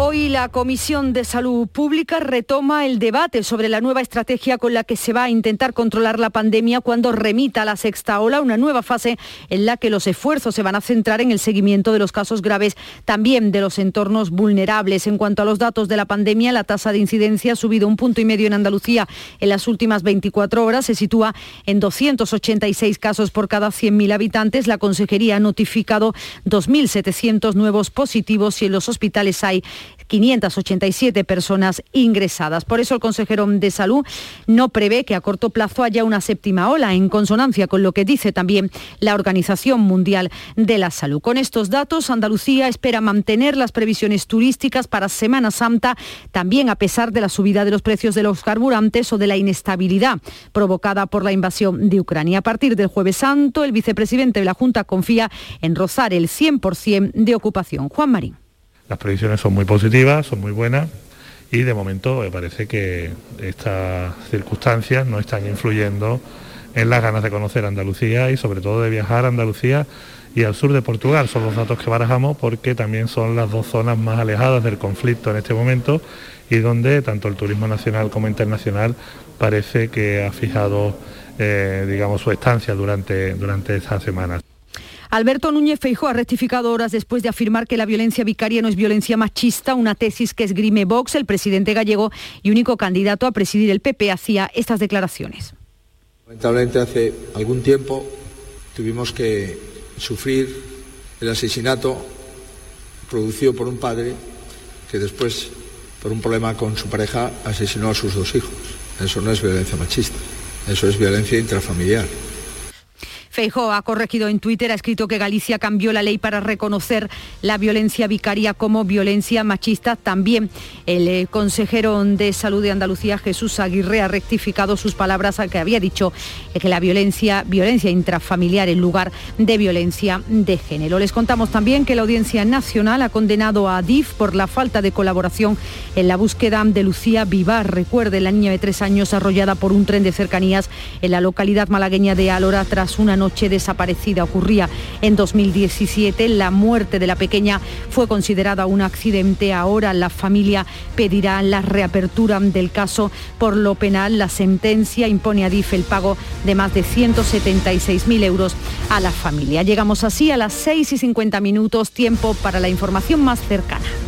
Hoy la Comisión de Salud Pública retoma el debate sobre la nueva estrategia con la que se va a intentar controlar la pandemia cuando remita la sexta ola, una nueva fase en la que los esfuerzos se van a centrar en el seguimiento de los casos graves, también de los entornos vulnerables. En cuanto a los datos de la pandemia, la tasa de incidencia ha subido un punto y medio en Andalucía en las últimas 24 horas, se sitúa en 286 casos por cada 100.000 habitantes. La Consejería ha notificado 2.700 nuevos positivos y en los hospitales hay 587 personas ingresadas. Por eso el consejero de Salud no prevé que a corto plazo haya una séptima ola, en consonancia con lo que dice también la Organización Mundial de la Salud. Con estos datos, Andalucía espera mantener las previsiones turísticas para Semana Santa, también a pesar de la subida de los precios de los carburantes o de la inestabilidad provocada por la invasión de Ucrania. A partir del jueves santo, el vicepresidente de la Junta confía en rozar el 100% de ocupación. Juan Marín. Las previsiones son muy positivas, son muy buenas y de momento me parece que estas circunstancias no están influyendo en las ganas de conocer Andalucía y sobre todo de viajar a Andalucía y al sur de Portugal. Son los datos que barajamos porque también son las dos zonas más alejadas del conflicto en este momento y donde tanto el turismo nacional como internacional parece que ha fijado eh, digamos, su estancia durante, durante estas semanas. Alberto Núñez Feijóo ha rectificado horas después de afirmar que la violencia vicaria no es violencia machista, una tesis que esgrime Vox, el presidente gallego y único candidato a presidir el PP, hacía estas declaraciones. Lamentablemente hace algún tiempo tuvimos que sufrir el asesinato producido por un padre que después, por un problema con su pareja, asesinó a sus dos hijos. Eso no es violencia machista, eso es violencia intrafamiliar. Feijóo ha corregido en Twitter, ha escrito que Galicia cambió la ley para reconocer la violencia vicaria como violencia machista. También el eh, consejero de Salud de Andalucía, Jesús Aguirre, ha rectificado sus palabras al que había dicho que la violencia, violencia intrafamiliar en lugar de violencia de género. Les contamos también que la Audiencia Nacional ha condenado a DIF por la falta de colaboración en la búsqueda de Lucía Vivar. Recuerde, la niña de tres años arrollada por un tren de cercanías en la localidad malagueña de Alora tras una noche noche desaparecida. Ocurría en 2017. La muerte de la pequeña fue considerada un accidente. Ahora la familia pedirá la reapertura del caso por lo penal. La sentencia impone a DIF el pago de más de 176.000 euros a la familia. Llegamos así a las 6 y 50 minutos, tiempo para la información más cercana.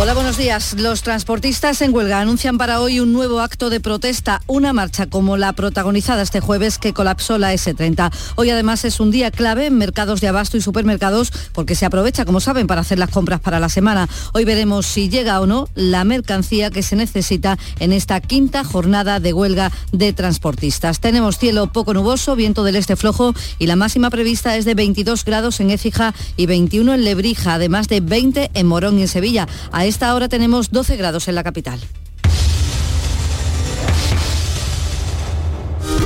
Hola, buenos días. Los transportistas en huelga anuncian para hoy un nuevo acto de protesta, una marcha como la protagonizada este jueves que colapsó la S30. Hoy además es un día clave en mercados de abasto y supermercados porque se aprovecha, como saben, para hacer las compras para la semana. Hoy veremos si llega o no la mercancía que se necesita en esta quinta jornada de huelga de transportistas. Tenemos cielo poco nuboso, viento del este flojo y la máxima prevista es de 22 grados en Écija y 21 en Lebrija, además de 20 en Morón y en Sevilla. Esta hora tenemos 12 grados en la capital.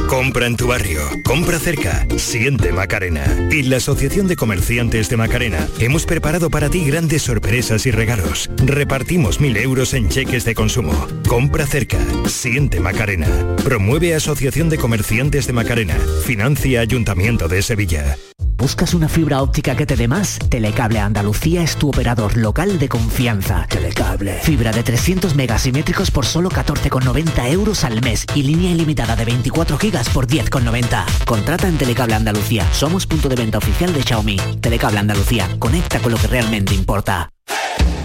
Compra en tu barrio, compra cerca, siente Macarena. Y la Asociación de Comerciantes de Macarena hemos preparado para ti grandes sorpresas y regalos. Repartimos mil euros en cheques de consumo. Compra cerca, siente Macarena. Promueve Asociación de Comerciantes de Macarena. Financia Ayuntamiento de Sevilla. ¿Buscas una fibra óptica que te dé más? Telecable Andalucía es tu operador local de confianza. Telecable. Fibra de 300 megasimétricos por solo 14,90 euros al mes y línea ilimitada de 24 gigas por 10,90. Contrata en Telecable Andalucía. Somos punto de venta oficial de Xiaomi. Telecable Andalucía. Conecta con lo que realmente importa.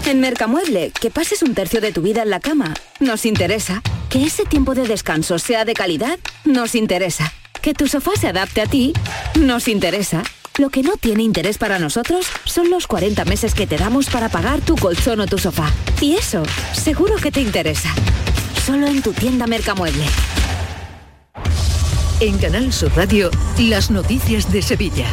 En Mercamueble, que pases un tercio de tu vida en la cama, nos interesa. Que ese tiempo de descanso sea de calidad, nos interesa. Que tu sofá se adapte a ti, nos interesa. Lo que no tiene interés para nosotros son los 40 meses que te damos para pagar tu colchón o tu sofá. Y eso, seguro que te interesa. Solo en tu tienda Mercamueble. En Canal Sur Radio, las noticias de Sevilla.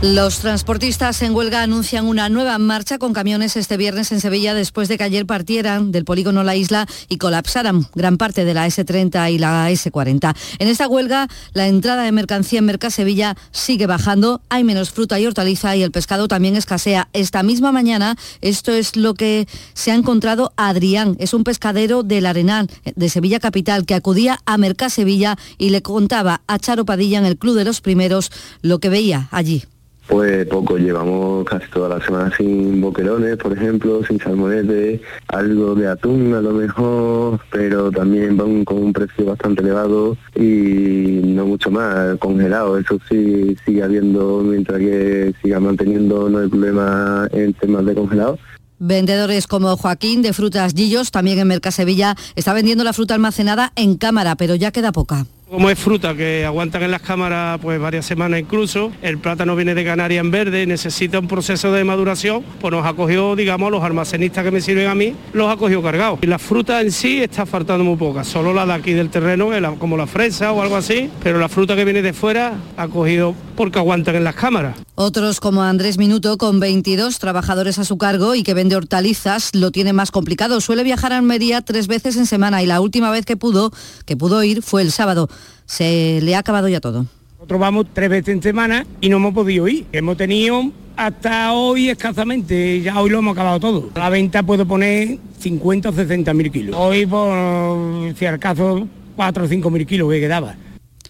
Los transportistas en huelga anuncian una nueva marcha con camiones este viernes en Sevilla después de que ayer partieran del polígono La Isla y colapsaran gran parte de la S30 y la S40. En esta huelga, la entrada de mercancía en Mercasevilla sigue bajando, hay menos fruta y hortaliza y el pescado también escasea. Esta misma mañana, esto es lo que se ha encontrado Adrián, es un pescadero del Arenal de Sevilla Capital que acudía a Mercasevilla y le contaba a Charo Padilla en el Club de los Primeros lo que veía allí. Pues poco, llevamos casi toda la semana sin boquerones, por ejemplo, sin salmonete, algo de atún a lo mejor, pero también van con un precio bastante elevado y no mucho más, congelado. Eso sí sigue habiendo, mientras que siga manteniendo no hay problema en temas de congelado. Vendedores como Joaquín de Frutas Gillos, también en Mercasevilla, está vendiendo la fruta almacenada en cámara, pero ya queda poca. Como es fruta que aguantan en las cámaras pues varias semanas incluso, el plátano viene de Canarias en verde, necesita un proceso de maduración, pues nos ha cogido, digamos, los almacenistas que me sirven a mí, los ha cogido cargados. Y la fruta en sí está faltando muy poca, solo la de aquí del terreno, como la fresa o algo así, pero la fruta que viene de fuera ha cogido porque aguantan en las cámaras. Otros como Andrés Minuto, con 22 trabajadores a su cargo y que vende hortalizas, lo tiene más complicado. Suele viajar a Almería tres veces en semana y la última vez que pudo, que pudo ir fue el sábado. Se le ha acabado ya todo. Nosotros vamos tres veces en semana y no hemos podido ir. Hemos tenido hasta hoy escasamente, ya hoy lo hemos acabado todo. A la venta puedo poner 50 o 60 mil kilos. Hoy, por si al caso, 4 o 5 mil kilos que quedaba.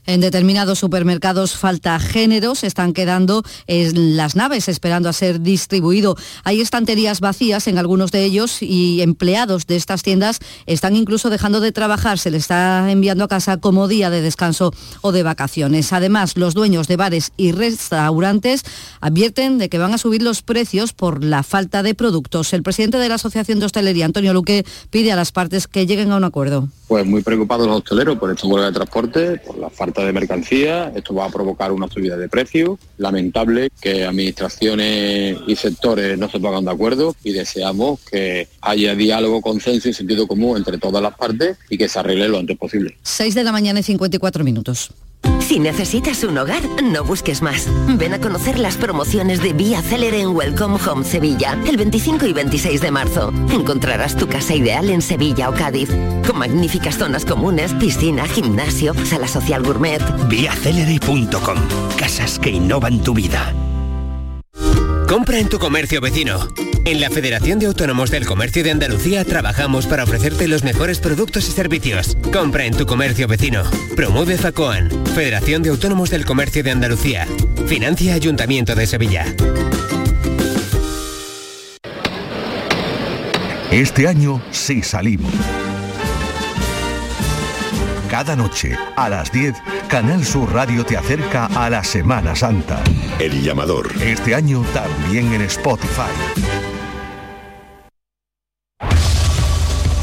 En determinados supermercados falta género, se están quedando en las naves esperando a ser distribuido. Hay estanterías vacías en algunos de ellos y empleados de estas tiendas están incluso dejando de trabajar. Se les está enviando a casa como día de descanso o de vacaciones. Además, los dueños de bares y restaurantes advierten de que van a subir los precios por la falta de productos. El presidente de la Asociación de Hostelería, Antonio Luque, pide a las partes que lleguen a un acuerdo. Pues muy preocupados los hosteleros por esta huelga de transporte, por la falta de mercancía. Esto va a provocar una subida de precios. Lamentable que administraciones y sectores no se pongan de acuerdo y deseamos que haya diálogo, consenso y sentido común entre todas las partes y que se arregle lo antes posible. 6 de la mañana y 54 minutos. Si necesitas un hogar, no busques más. Ven a conocer las promociones de Vía Célere en Welcome Home Sevilla, el 25 y 26 de marzo. Encontrarás tu casa ideal en Sevilla o Cádiz, con magníficas zonas comunes, piscina, gimnasio, sala social gourmet. Viacelere.com. Casas que innovan tu vida. Compra en tu comercio vecino. En la Federación de Autónomos del Comercio de Andalucía trabajamos para ofrecerte los mejores productos y servicios. Compra en tu comercio vecino. Promueve FACOAN, Federación de Autónomos del Comercio de Andalucía. Financia Ayuntamiento de Sevilla. Este año sí salimos. Cada noche, a las 10, Canal Sur Radio te acerca a la Semana Santa. El llamador. Este año también en Spotify.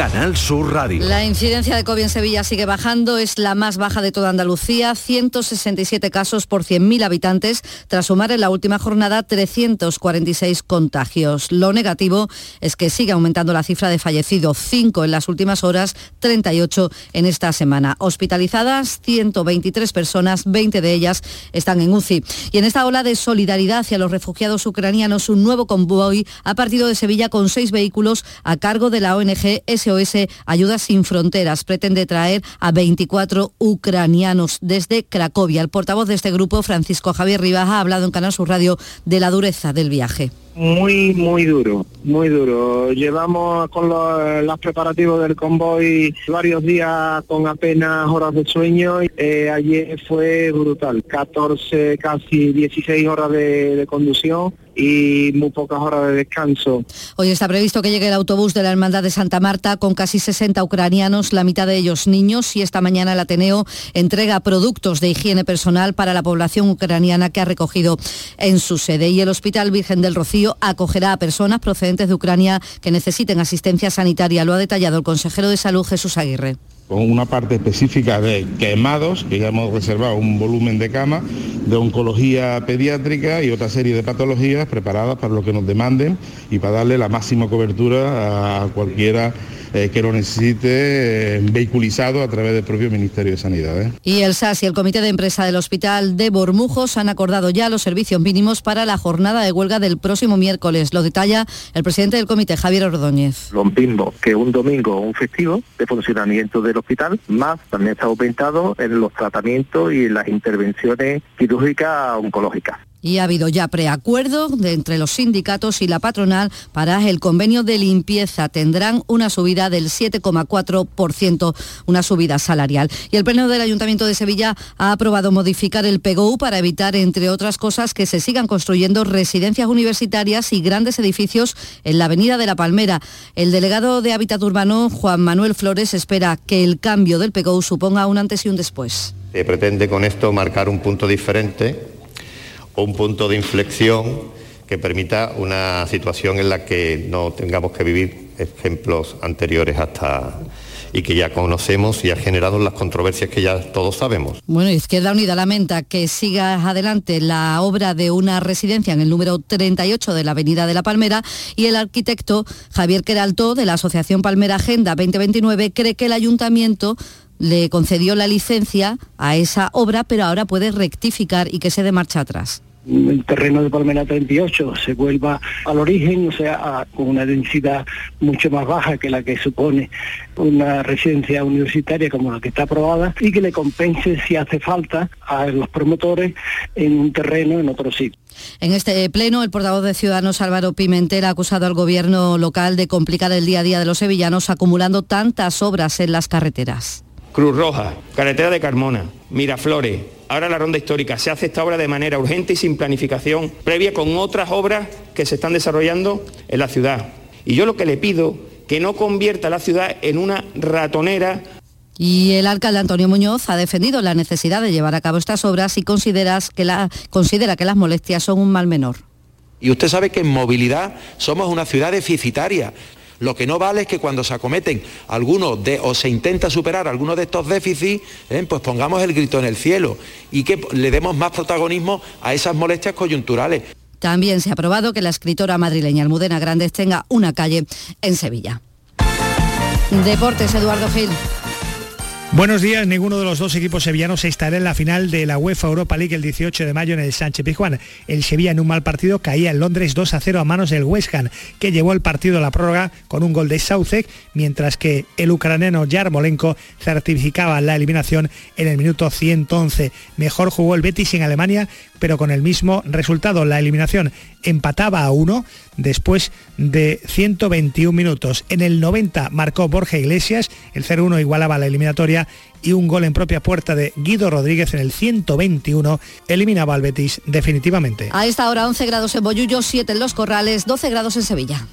Canal Sur Radio. La incidencia de COVID en Sevilla sigue bajando, es la más baja de toda Andalucía, 167 casos por 100.000 habitantes, tras sumar en la última jornada 346 contagios. Lo negativo es que sigue aumentando la cifra de fallecidos, 5 en las últimas horas, 38 en esta semana. Hospitalizadas 123 personas, 20 de ellas están en UCI. Y en esta ola de solidaridad hacia los refugiados ucranianos, un nuevo convoy ha partido de Sevilla con seis vehículos a cargo de la ONG SOS Ayuda Sin Fronteras. Pretende traer a 24 ucranianos desde Cracovia. El portavoz de este grupo, Francisco Javier Rivas, ha hablado en Canal Sur Radio de la dureza del viaje. Muy, muy duro, muy duro. Llevamos con los, los preparativos del convoy varios días con apenas horas de sueño. Eh, ayer fue brutal, 14, casi 16 horas de, de conducción y muy pocas horas de descanso. Hoy está previsto que llegue el autobús de la Hermandad de Santa Marta con casi 60 ucranianos, la mitad de ellos niños, y esta mañana el Ateneo entrega productos de higiene personal para la población ucraniana que ha recogido en su sede. Y el Hospital Virgen del Rocío acogerá a personas procedentes de Ucrania que necesiten asistencia sanitaria. Lo ha detallado el consejero de Salud Jesús Aguirre con una parte específica de quemados, que ya hemos reservado un volumen de cama, de oncología pediátrica y otra serie de patologías preparadas para lo que nos demanden y para darle la máxima cobertura a cualquiera eh, que lo necesite eh, vehiculizado a través del propio Ministerio de Sanidad. ¿eh? Y el SAS y el Comité de Empresa del Hospital de Bormujos han acordado ya los servicios mínimos para la jornada de huelga del próximo miércoles. Lo detalla el presidente del comité, Javier Ordóñez. Rompimos que un domingo o un festivo de funcionamiento del hospital, más también está aumentado en los tratamientos y en las intervenciones quirúrgicas oncológicas. Y ha habido ya preacuerdo entre los sindicatos y la patronal para el convenio de limpieza. Tendrán una subida del 7,4%, una subida salarial. Y el Pleno del Ayuntamiento de Sevilla ha aprobado modificar el PGU para evitar, entre otras cosas, que se sigan construyendo residencias universitarias y grandes edificios en la Avenida de la Palmera. El delegado de Hábitat Urbano, Juan Manuel Flores, espera que el cambio del PGU suponga un antes y un después. Se pretende con esto marcar un punto diferente un punto de inflexión que permita una situación en la que no tengamos que vivir ejemplos anteriores hasta y que ya conocemos y ha generado las controversias que ya todos sabemos. Bueno, Izquierda Unida lamenta que siga adelante la obra de una residencia en el número 38 de la Avenida de la Palmera y el arquitecto Javier Queralto de la Asociación Palmera Agenda 2029 cree que el ayuntamiento le concedió la licencia a esa obra, pero ahora puede rectificar y que se dé marcha atrás el terreno de Palmera 38 se vuelva al origen, o sea, a, con una densidad mucho más baja que la que supone una residencia universitaria como la que está aprobada y que le compense si hace falta a los promotores en un terreno en otro sitio. En este pleno, el portavoz de Ciudadanos Álvaro Pimentel ha acusado al gobierno local de complicar el día a día de los sevillanos acumulando tantas obras en las carreteras Cruz Roja, Carretera de Carmona, Miraflores, ahora la ronda histórica. Se hace esta obra de manera urgente y sin planificación previa con otras obras que se están desarrollando en la ciudad. Y yo lo que le pido, que no convierta la ciudad en una ratonera y el alcalde Antonio Muñoz ha defendido la necesidad de llevar a cabo estas obras y consideras que la, considera que las molestias son un mal menor. Y usted sabe que en movilidad somos una ciudad deficitaria. Lo que no vale es que cuando se acometen algunos de, o se intenta superar algunos de estos déficits, ¿eh? pues pongamos el grito en el cielo y que le demos más protagonismo a esas molestias coyunturales. También se ha aprobado que la escritora madrileña Almudena Grandes tenga una calle en Sevilla. Deportes, Eduardo Gil. Buenos días, ninguno de los dos equipos sevillanos estará en la final de la UEFA Europa League el 18 de mayo en el Sánchez Pizjuán. El Sevilla en un mal partido caía en Londres 2 a 0 a manos del West Ham, que llevó el partido a la prórroga con un gol de Soucek, mientras que el ucraniano Yarmolenko certificaba la eliminación en el minuto 111. Mejor jugó el Betis en Alemania, pero con el mismo resultado. La eliminación empataba a uno después de 121 minutos. En el 90 marcó Borja Iglesias, el 0-1 igualaba la eliminatoria y un gol en propia puerta de Guido Rodríguez en el 121 eliminaba al Betis definitivamente. A esta hora 11 grados en Bollullo, 7 en Los Corrales, 12 grados en Sevilla.